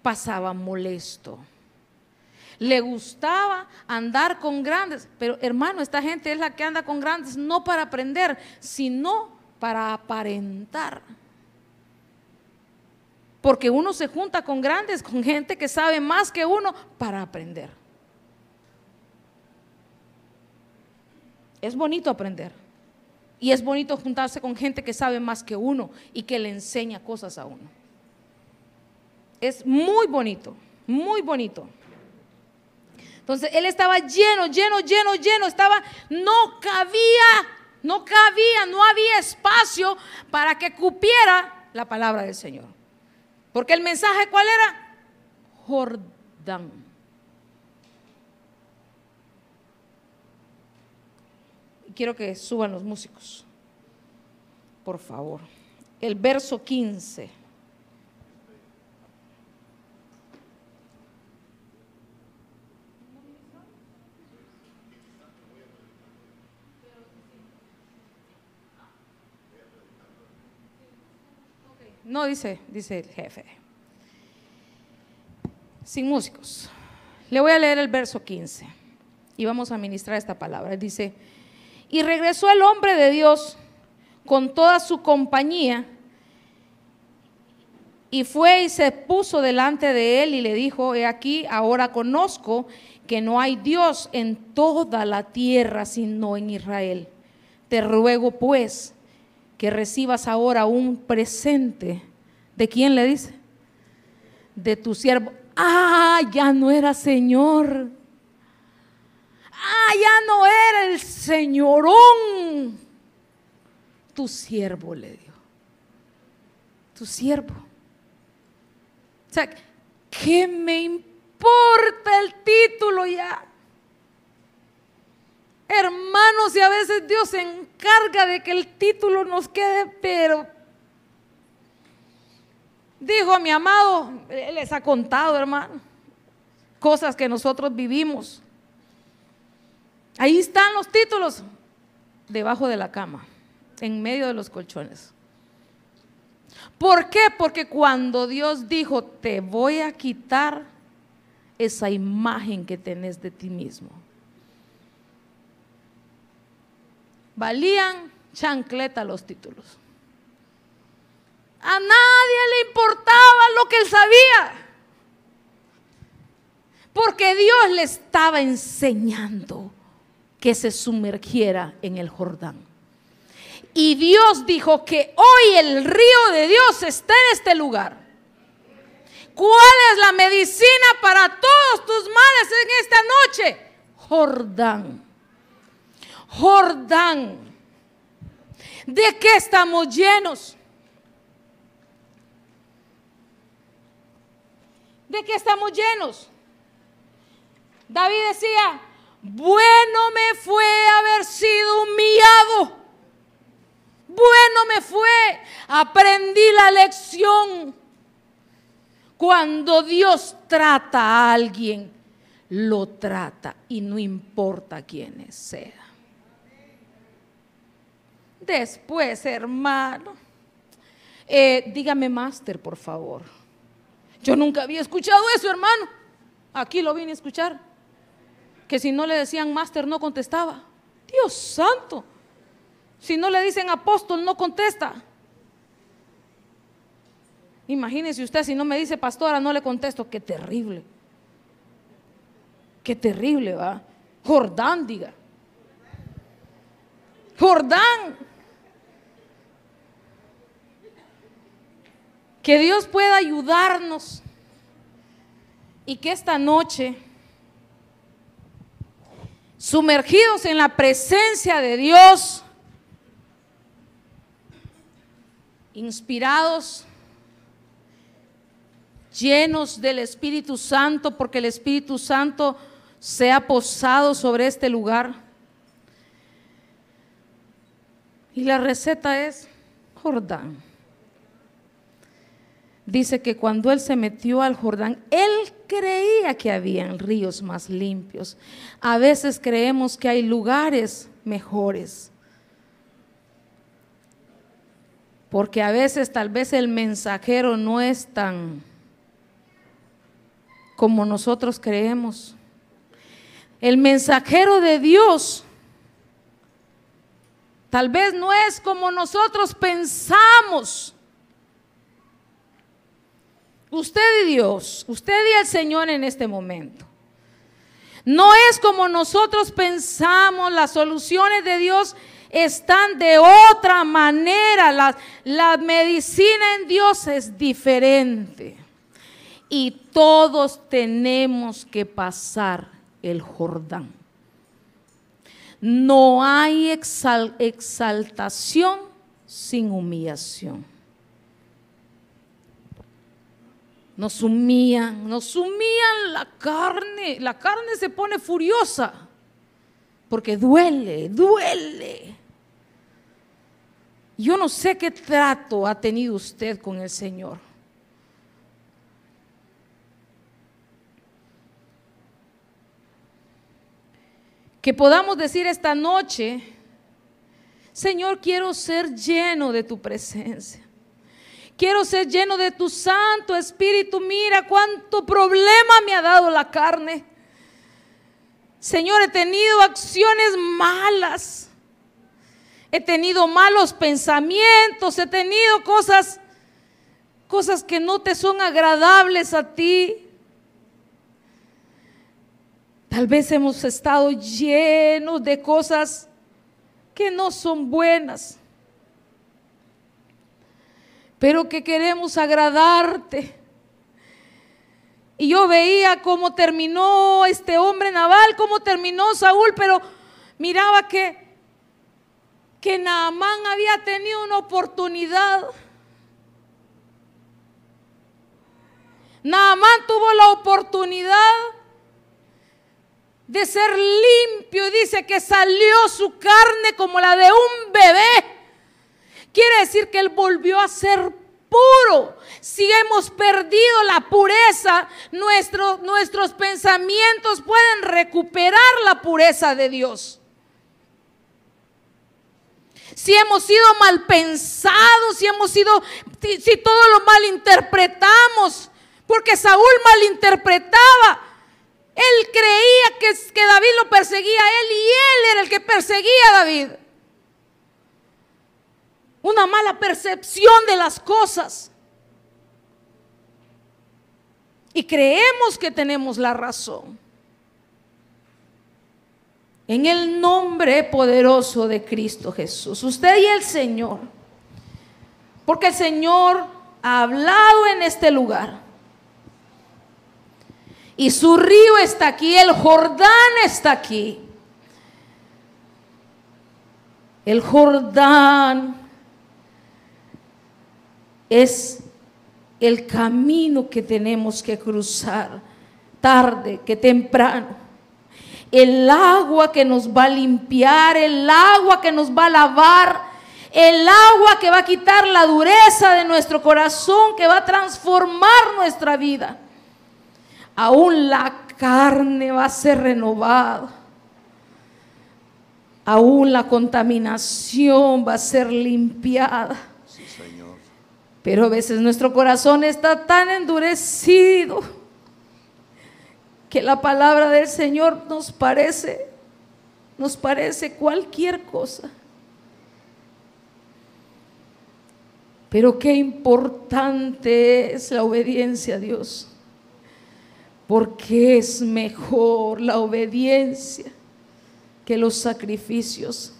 pasaba molesto. Le gustaba andar con grandes, pero hermano, esta gente es la que anda con grandes no para aprender, sino para aparentar. Porque uno se junta con grandes, con gente que sabe más que uno para aprender. Es bonito aprender. Y es bonito juntarse con gente que sabe más que uno y que le enseña cosas a uno. Es muy bonito, muy bonito. Entonces él estaba lleno, lleno, lleno, lleno. Estaba, no cabía, no cabía, no había espacio para que cupiera la palabra del Señor. Porque el mensaje, ¿cuál era? Jordán. Quiero que suban los músicos, por favor. El verso 15. No dice, dice el jefe. Sin músicos. Le voy a leer el verso 15 y vamos a ministrar esta palabra. Dice, y regresó el hombre de Dios con toda su compañía y fue y se puso delante de él y le dijo, he aquí, ahora conozco que no hay Dios en toda la tierra sino en Israel. Te ruego pues que recibas ahora un presente. ¿De quién le dice? De tu siervo. Ah, ya no era Señor Ah, ya no era el señorón. Tu siervo le dio. Tu siervo. O sea, ¿qué me importa el título ya? Hermanos, y a veces Dios se encarga de que el título nos quede, pero dijo mi amado, les ha contado, hermano, cosas que nosotros vivimos. Ahí están los títulos, debajo de la cama, en medio de los colchones. ¿Por qué? Porque cuando Dios dijo, te voy a quitar esa imagen que tenés de ti mismo, valían chancleta los títulos. A nadie le importaba lo que él sabía. Porque Dios le estaba enseñando que se sumergiera en el Jordán. Y Dios dijo que hoy el río de Dios está en este lugar. ¿Cuál es la medicina para todos tus males en esta noche? Jordán. Jordán. ¿De qué estamos llenos? ¿De qué estamos llenos? David decía, bueno me fue haber sido humillado. Bueno me fue. Aprendí la lección. Cuando Dios trata a alguien, lo trata y no importa quién sea. Después, hermano, eh, dígame, máster, por favor. Yo nunca había escuchado eso, hermano. Aquí lo vine a escuchar que si no le decían máster no contestaba. Dios santo. Si no le dicen apóstol no contesta. Imagínese usted, si no me dice pastora, no le contesto, qué terrible. Qué terrible, va. Jordán, diga. Jordán. Que Dios pueda ayudarnos y que esta noche, sumergidos en la presencia de Dios, inspirados, llenos del Espíritu Santo, porque el Espíritu Santo se ha posado sobre este lugar. Y la receta es Jordán. Dice que cuando él se metió al Jordán, él creía que habían ríos más limpios. A veces creemos que hay lugares mejores. Porque a veces tal vez el mensajero no es tan como nosotros creemos. El mensajero de Dios tal vez no es como nosotros pensamos. Usted y Dios, usted y el Señor en este momento. No es como nosotros pensamos, las soluciones de Dios están de otra manera. La, medicina en Dios es diferente. Y todos tenemos que pasar el Jordán. No hay exaltación sin humillación. Nos humillan, nos humillan la carne. La carne se pone furiosa porque duele, duele. Yo no sé qué trato ha tenido usted con el Señor. Que podamos decir esta noche, Señor, quiero ser lleno de tu presencia. Quiero ser lleno de tu Santo Espíritu. Mira cuánto problema me ha dado la carne. Señor, he tenido acciones malas. He tenido malos pensamientos. He tenido cosas, cosas que no te son agradables a ti. Tal vez hemos estado llenos de cosas que no son buenas pero que queremos agradarte. Y yo veía cómo terminó este hombre naval, cómo terminó Saúl, pero miraba que, que Naamán había tenido una oportunidad. Naamán tuvo la oportunidad de ser limpio y dice que salió su carne como la de un bebé. Quiere decir que Él volvió a ser puro. Si hemos perdido la pureza, nuestros pensamientos pueden recuperar la pureza de Dios. Si hemos sido mal pensados, si hemos sido, si, todo lo malinterpretamos, porque Saúl malinterpretaba. Él creía que, que David lo perseguía a él y él era el que perseguía a David una mala percepción de las cosas. Y creemos que tenemos la razón. En el nombre poderoso de Cristo Jesús, usted y el Señor, porque el Señor ha hablado en este lugar. Y su río está aquí, el Jordán está aquí. El Jordán es el camino que tenemos que cruzar, tarde que temprano. El agua que nos va a limpiar, el agua que nos va a lavar, el agua que va a quitar la dureza de nuestro corazón, que va a transformar nuestra vida. Aún la carne va a ser renovada. Aún la contaminación va a ser limpiada pero a veces nuestro corazón está tan endurecido que la palabra del Señor nos parece, nos parece cualquier cosa. Pero qué importante es la obediencia a Dios. Porque es mejor la obediencia que los sacrificios.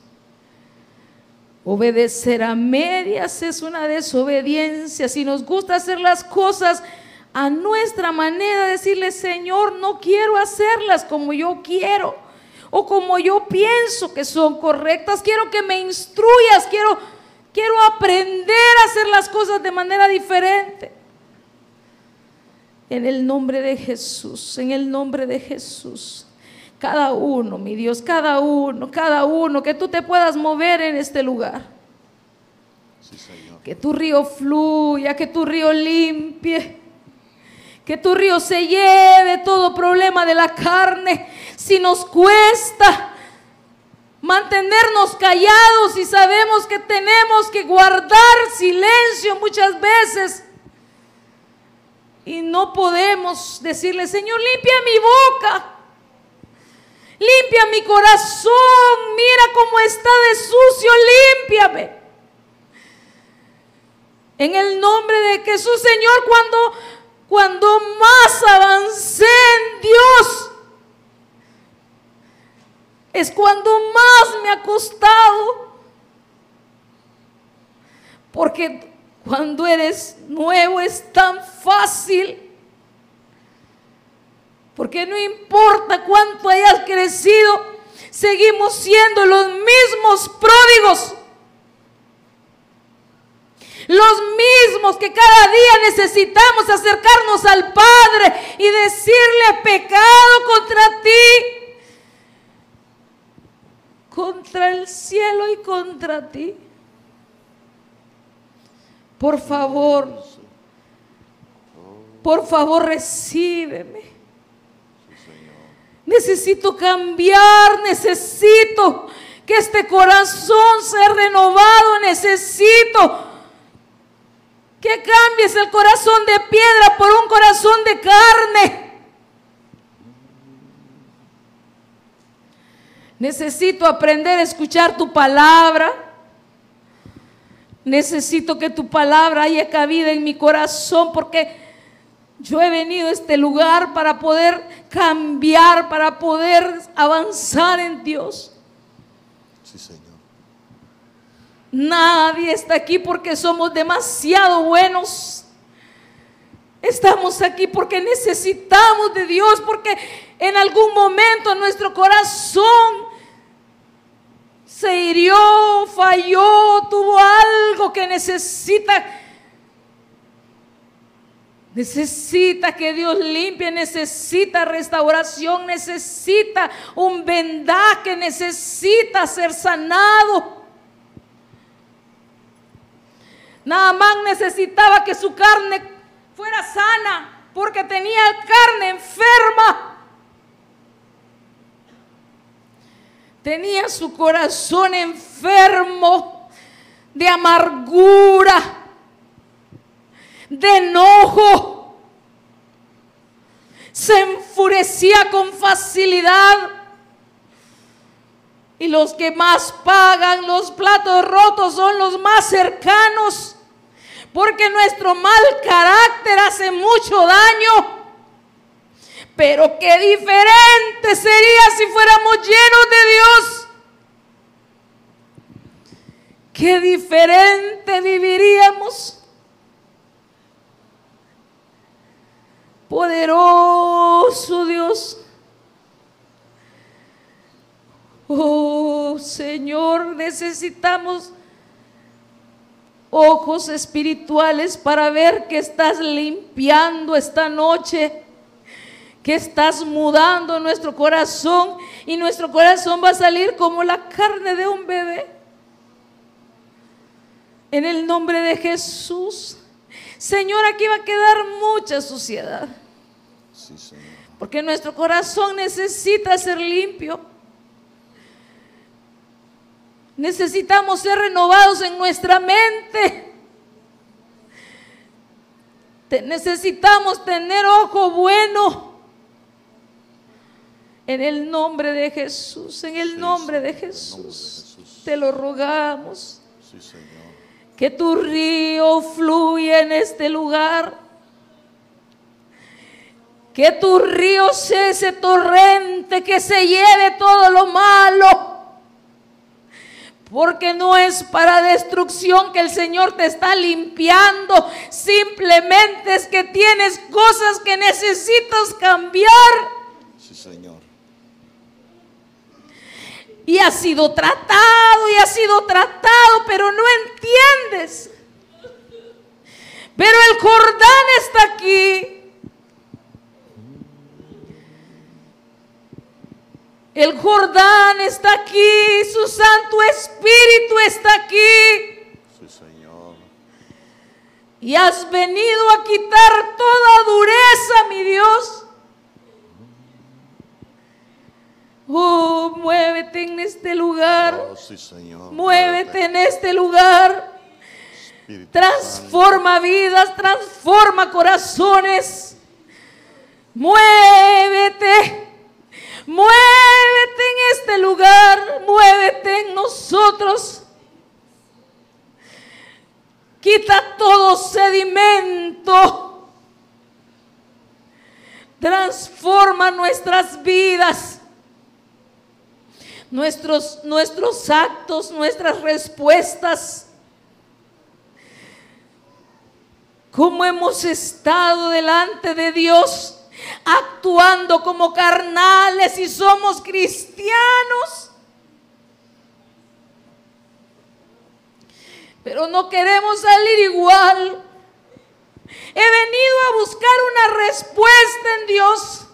Obedecer a medias es una desobediencia. Si nos gusta hacer las cosas a nuestra manera, decirle, Señor, no quiero hacerlas como yo quiero o como yo pienso que son correctas. Quiero que me instruyas, quiero Quiero aprender a hacer las cosas de manera diferente. En el nombre de Jesús, en el nombre de Jesús. Cada uno, mi Dios, cada uno, cada uno, que tú te puedas mover en este lugar. que tu río fluya, que tu río limpie. Que tu río se lleve todo problema de la carne. Si nos cuesta, mantenernos callados y sabemos que tenemos que guardar silencio muchas veces. Y no podemos decirle, Señor, limpia mi boca, limpia mi corazón, mira cómo está de sucio, límpiame. En el nombre de Jesús, Señor, cuando, cuando más avancé en Dios, es cuando más me ha costado. Porque cuando eres nuevo es tan fácil. Porque no importa cuánto hayas crecido, seguimos siendo los mismos pródigos. Los mismos que cada día necesitamos acercarnos al Padre y decirle pecado contra ti contra el cielo y contra ti. Por favor, por favor, recíbeme. Necesito cambiar, necesito que este corazón sea renovado, necesito que cambies el corazón de piedra por un corazón de carne. Necesito aprender a escuchar tu palabra. Necesito que tu palabra haya cabida en mi corazón porque yo he venido a este lugar para poder cambiar, para poder avanzar en Dios. Sí, Señor. Nadie está aquí porque somos demasiado buenos. Estamos aquí porque necesitamos de Dios, porque en algún momento nuestro corazón se hirió, falló, tuvo algo que necesita. Necesita que Dios limpie, necesita restauración, necesita un vendaje, necesita ser sanado. Nada más necesitaba que su carne fuera sana porque tenía carne enferma. tenía su corazón enfermo de amargura, de enojo. Se enfurecía con facilidad. Y los que más pagan los platos rotos son los más cercanos. Porque nuestro mal carácter hace mucho daño. Pero qué diferente sería si fuéramos llenos de Dios. Qué diferente viviríamos. Poderoso Dios. Oh Señor, necesitamos ojos espirituales para ver que estás limpiando esta noche que estás mudando nuestro corazón y nuestro corazón va a salir como la carne de un bebé. En el nombre de Jesús. Señor, aquí va a quedar mucha suciedad. Porque nuestro corazón necesita ser limpio. Necesitamos ser renovados en nuestra mente. necesitamos tener ojo bueno en el nombre de Jesús, en el nombre de Jesús, te lo rogamos. Que tu río fluya en este lugar. Que tu río sea ese torrente que se lleve todo lo malo porque no es para destrucción que el Señor te está limpiando. Simplemente es que tienes cosas que necesitas cambiar. Sí, Señor. Y ha sido tratado y ha sido tratado, pero no entiendes. Pero el Jordán está aquí. El Jordán está aquí, su Santo Espíritu está aquí. Sí, Señor. Y has venido a quitar toda dureza, mi Dios. Oh, muévete en este lugar. Oh, sí, Señor. Muévete en este lugar. Espíritu Transforma vidas, transforma corazones. Muévete. Muévete en este lugar. Muévete en nosotros. Quita todo sedimento. Transforma nuestras vidas. Nuestros, nuestros actos, nuestras respuestas. cómo hemos estado delante de Dios actuando como carnales y somos cristianos. Pero no queremos salir igual. He venido a buscar una respuesta en Dios.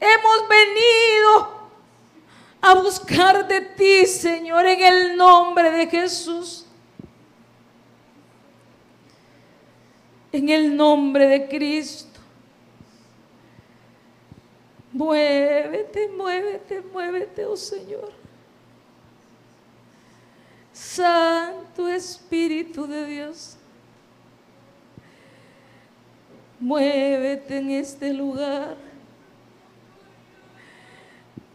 Hemos venido a buscar de ti, Señor, en el nombre de Jesús. En el nombre de Cristo. Muévete, muévete, muévete, oh Señor. Santo Espíritu de Dios. Muévete en este lugar.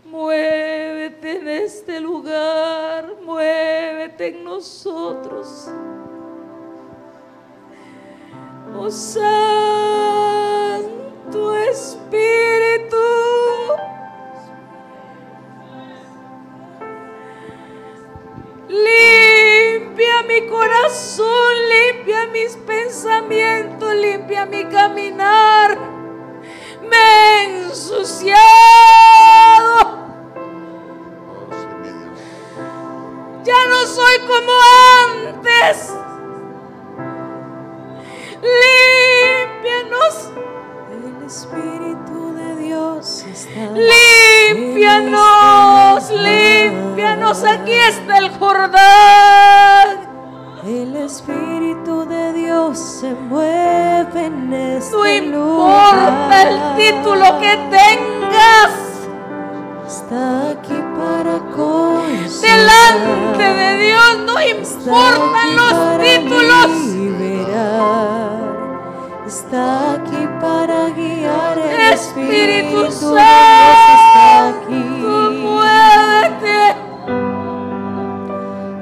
Muévete en este lugar. Muévete en nosotros. Oh Santo Espíritu. Limpia mi corazón, limpia mis pensamientos, limpia mi caminar. Me he ensuciado. Ya no soy como antes. Límpianos, Espíritu de Dios está. límpianos, límpianos. Aquí está el Jordán. El Espíritu de Dios se mueve en este No importa el título que tengas. Está aquí para consolar. Delante de Dios no importan los títulos. liberar. Está aquí para guiar. El Espíritu Espíritu Dios está Santo, aquí. muévete.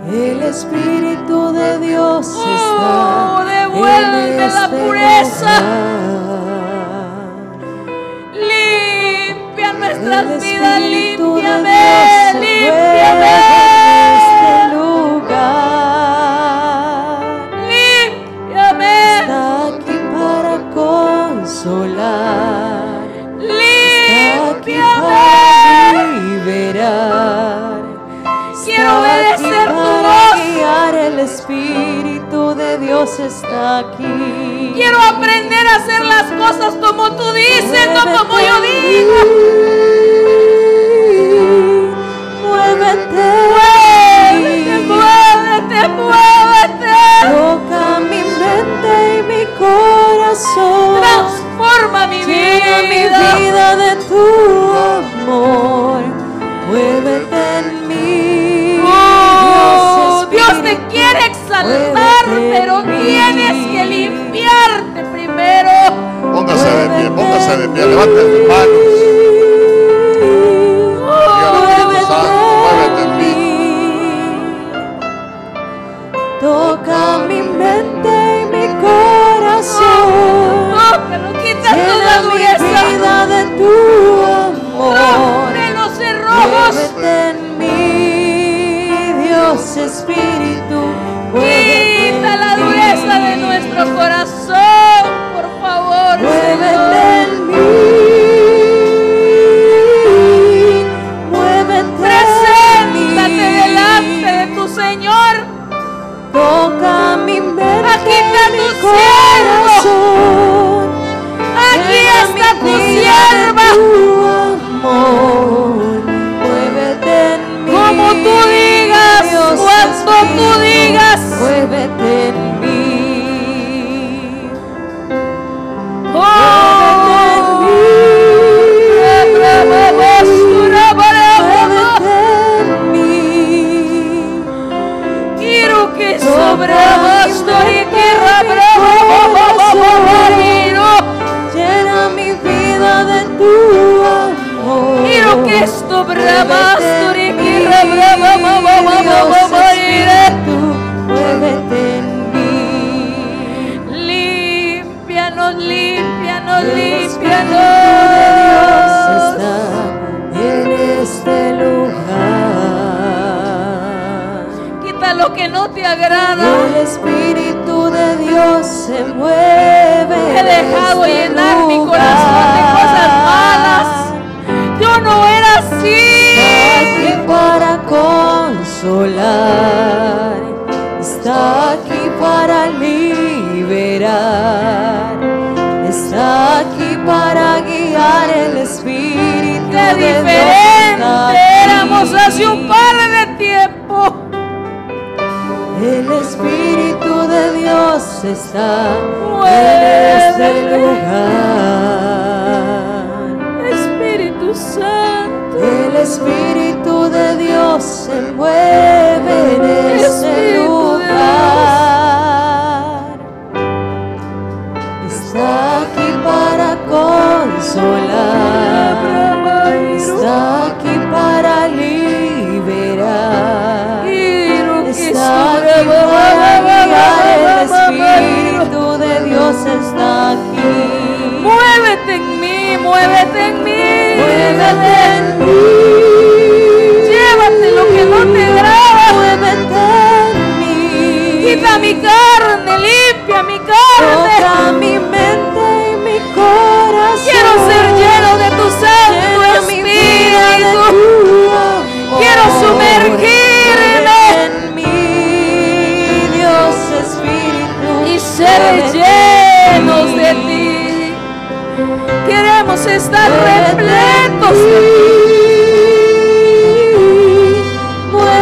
El Espíritu de Dios Oh, está devuelve en la este pureza. lugar. Limpia nuestras vidas, límpiame, límpiame,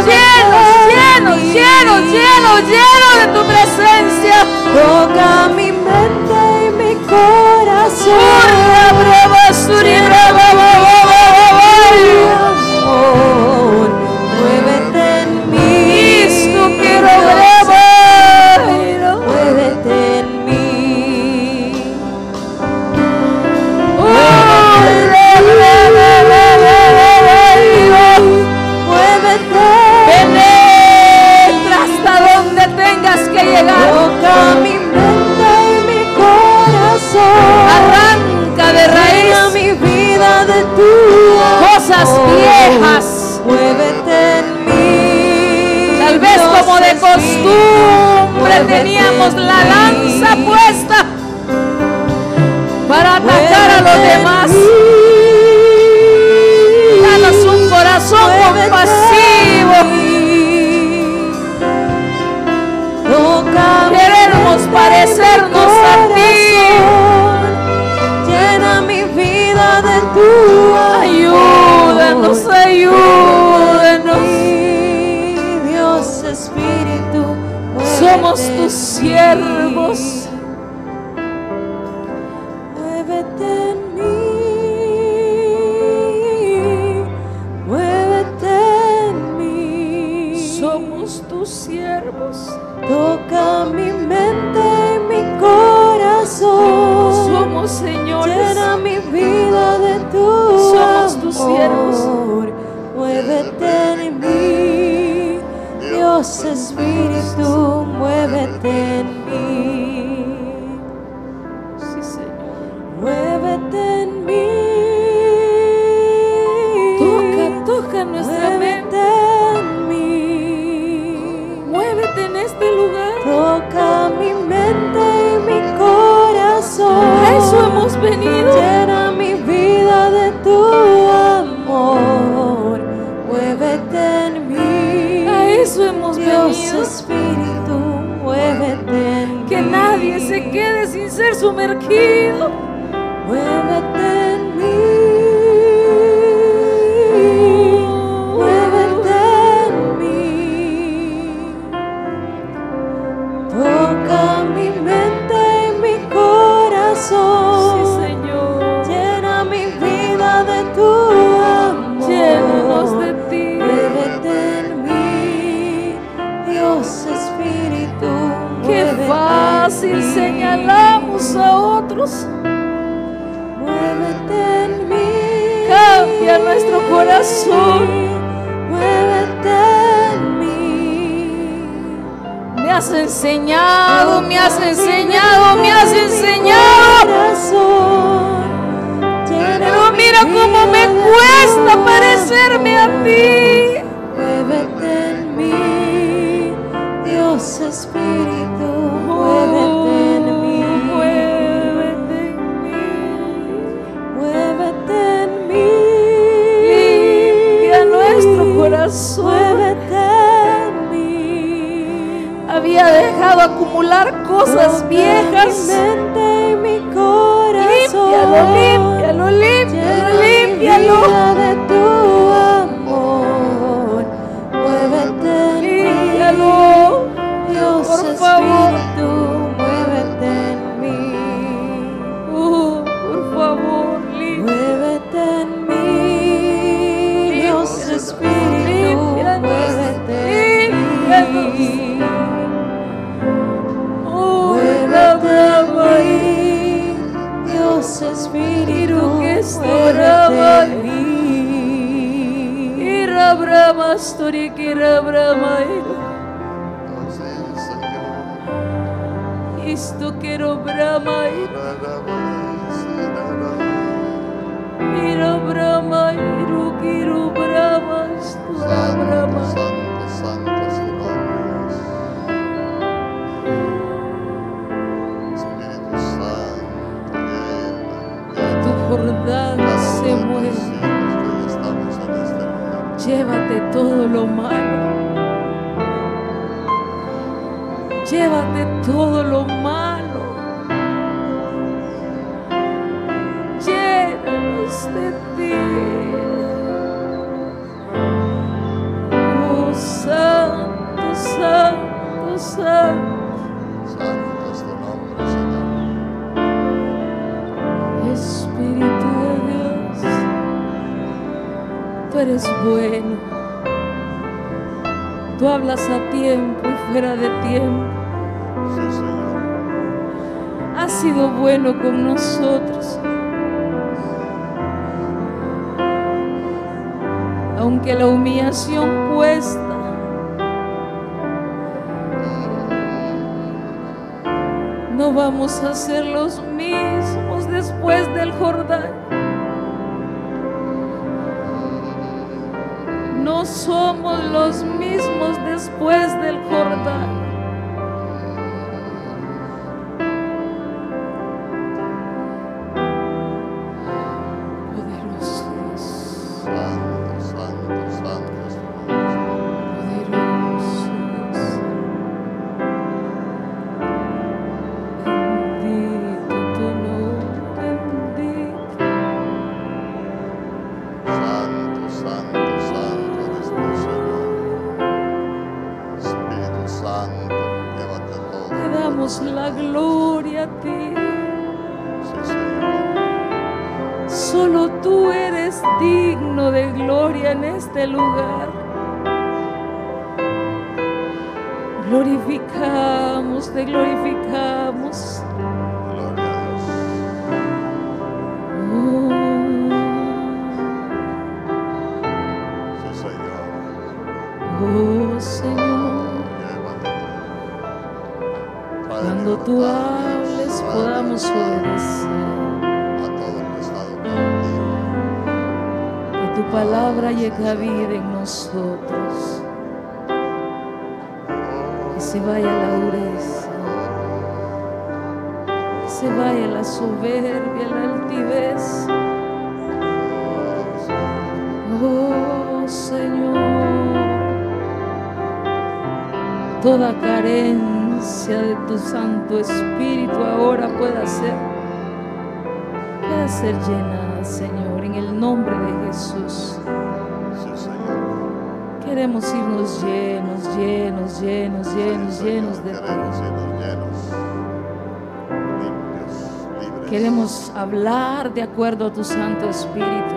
Lleno, lleno, lleno, lleno, lleno de tu presencia. Toca mi mente y mi corazón. teníamos la lámpara Dios, tu sumergir. Jesús, muévete en mí. Me has enseñado, me has enseñado, me has enseñado. Pero mira cómo me palabra llega a vida en nosotros. Que se vaya la dureza, que se vaya la soberbia, la altivez. Oh Señor, toda carencia de tu Santo Espíritu ahora pueda ser, pueda ser llena Señor, en el nombre de Jesús. Queremos irnos llenos, llenos, llenos, llenos, llenos de ti. Queremos irnos llenos, limpios, libres. Queremos hablar de acuerdo a tu Santo Espíritu.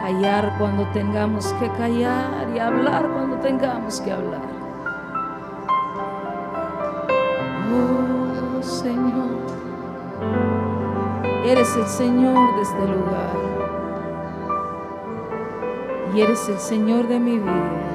Callar cuando tengamos que callar y hablar cuando tengamos que hablar. Eres el Señor de este lugar. Y eres el Señor de mi vida.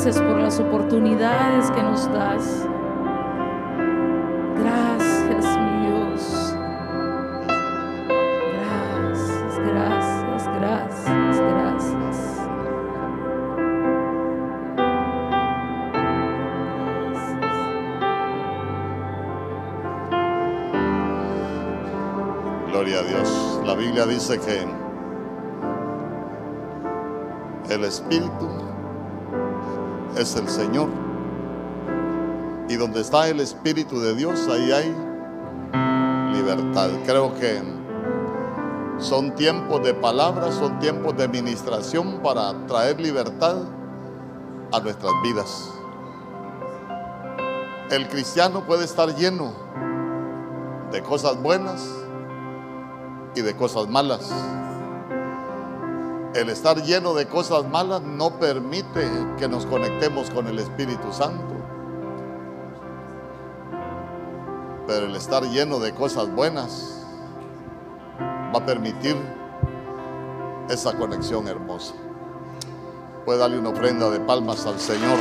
Gracias por las oportunidades que nos das. Gracias, mi Dios. Gracias, gracias, gracias, gracias. Gloria a Dios. La Biblia dice que el Espíritu es el Señor. Y donde está el Espíritu de Dios, ahí hay libertad. Creo que son tiempos de palabras, son tiempos de administración para traer libertad a nuestras vidas. El cristiano puede estar lleno de cosas buenas y de cosas malas. El estar lleno de cosas malas no permite que nos conectemos con el Espíritu Santo. Pero el estar lleno de cosas buenas va a permitir esa conexión hermosa. Puede darle una ofrenda de palmas al Señor.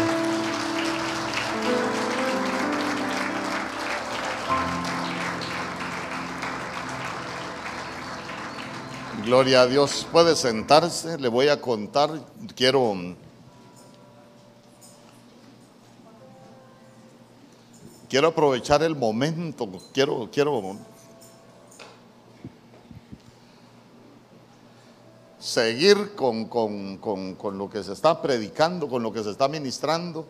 Gloria a Dios. Puede sentarse, le voy a contar. Quiero. Quiero aprovechar el momento. Quiero, quiero seguir con, con- con- con lo que se está predicando, con lo que se está ministrando.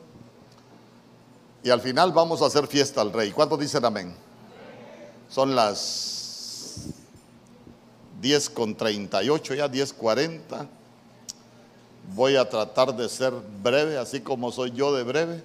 Y al final vamos a hacer fiesta al Rey. ¿Cuántos dicen amén? Son las 10 con 38, ya 10 40. Voy a tratar de ser breve, así como soy yo de breve.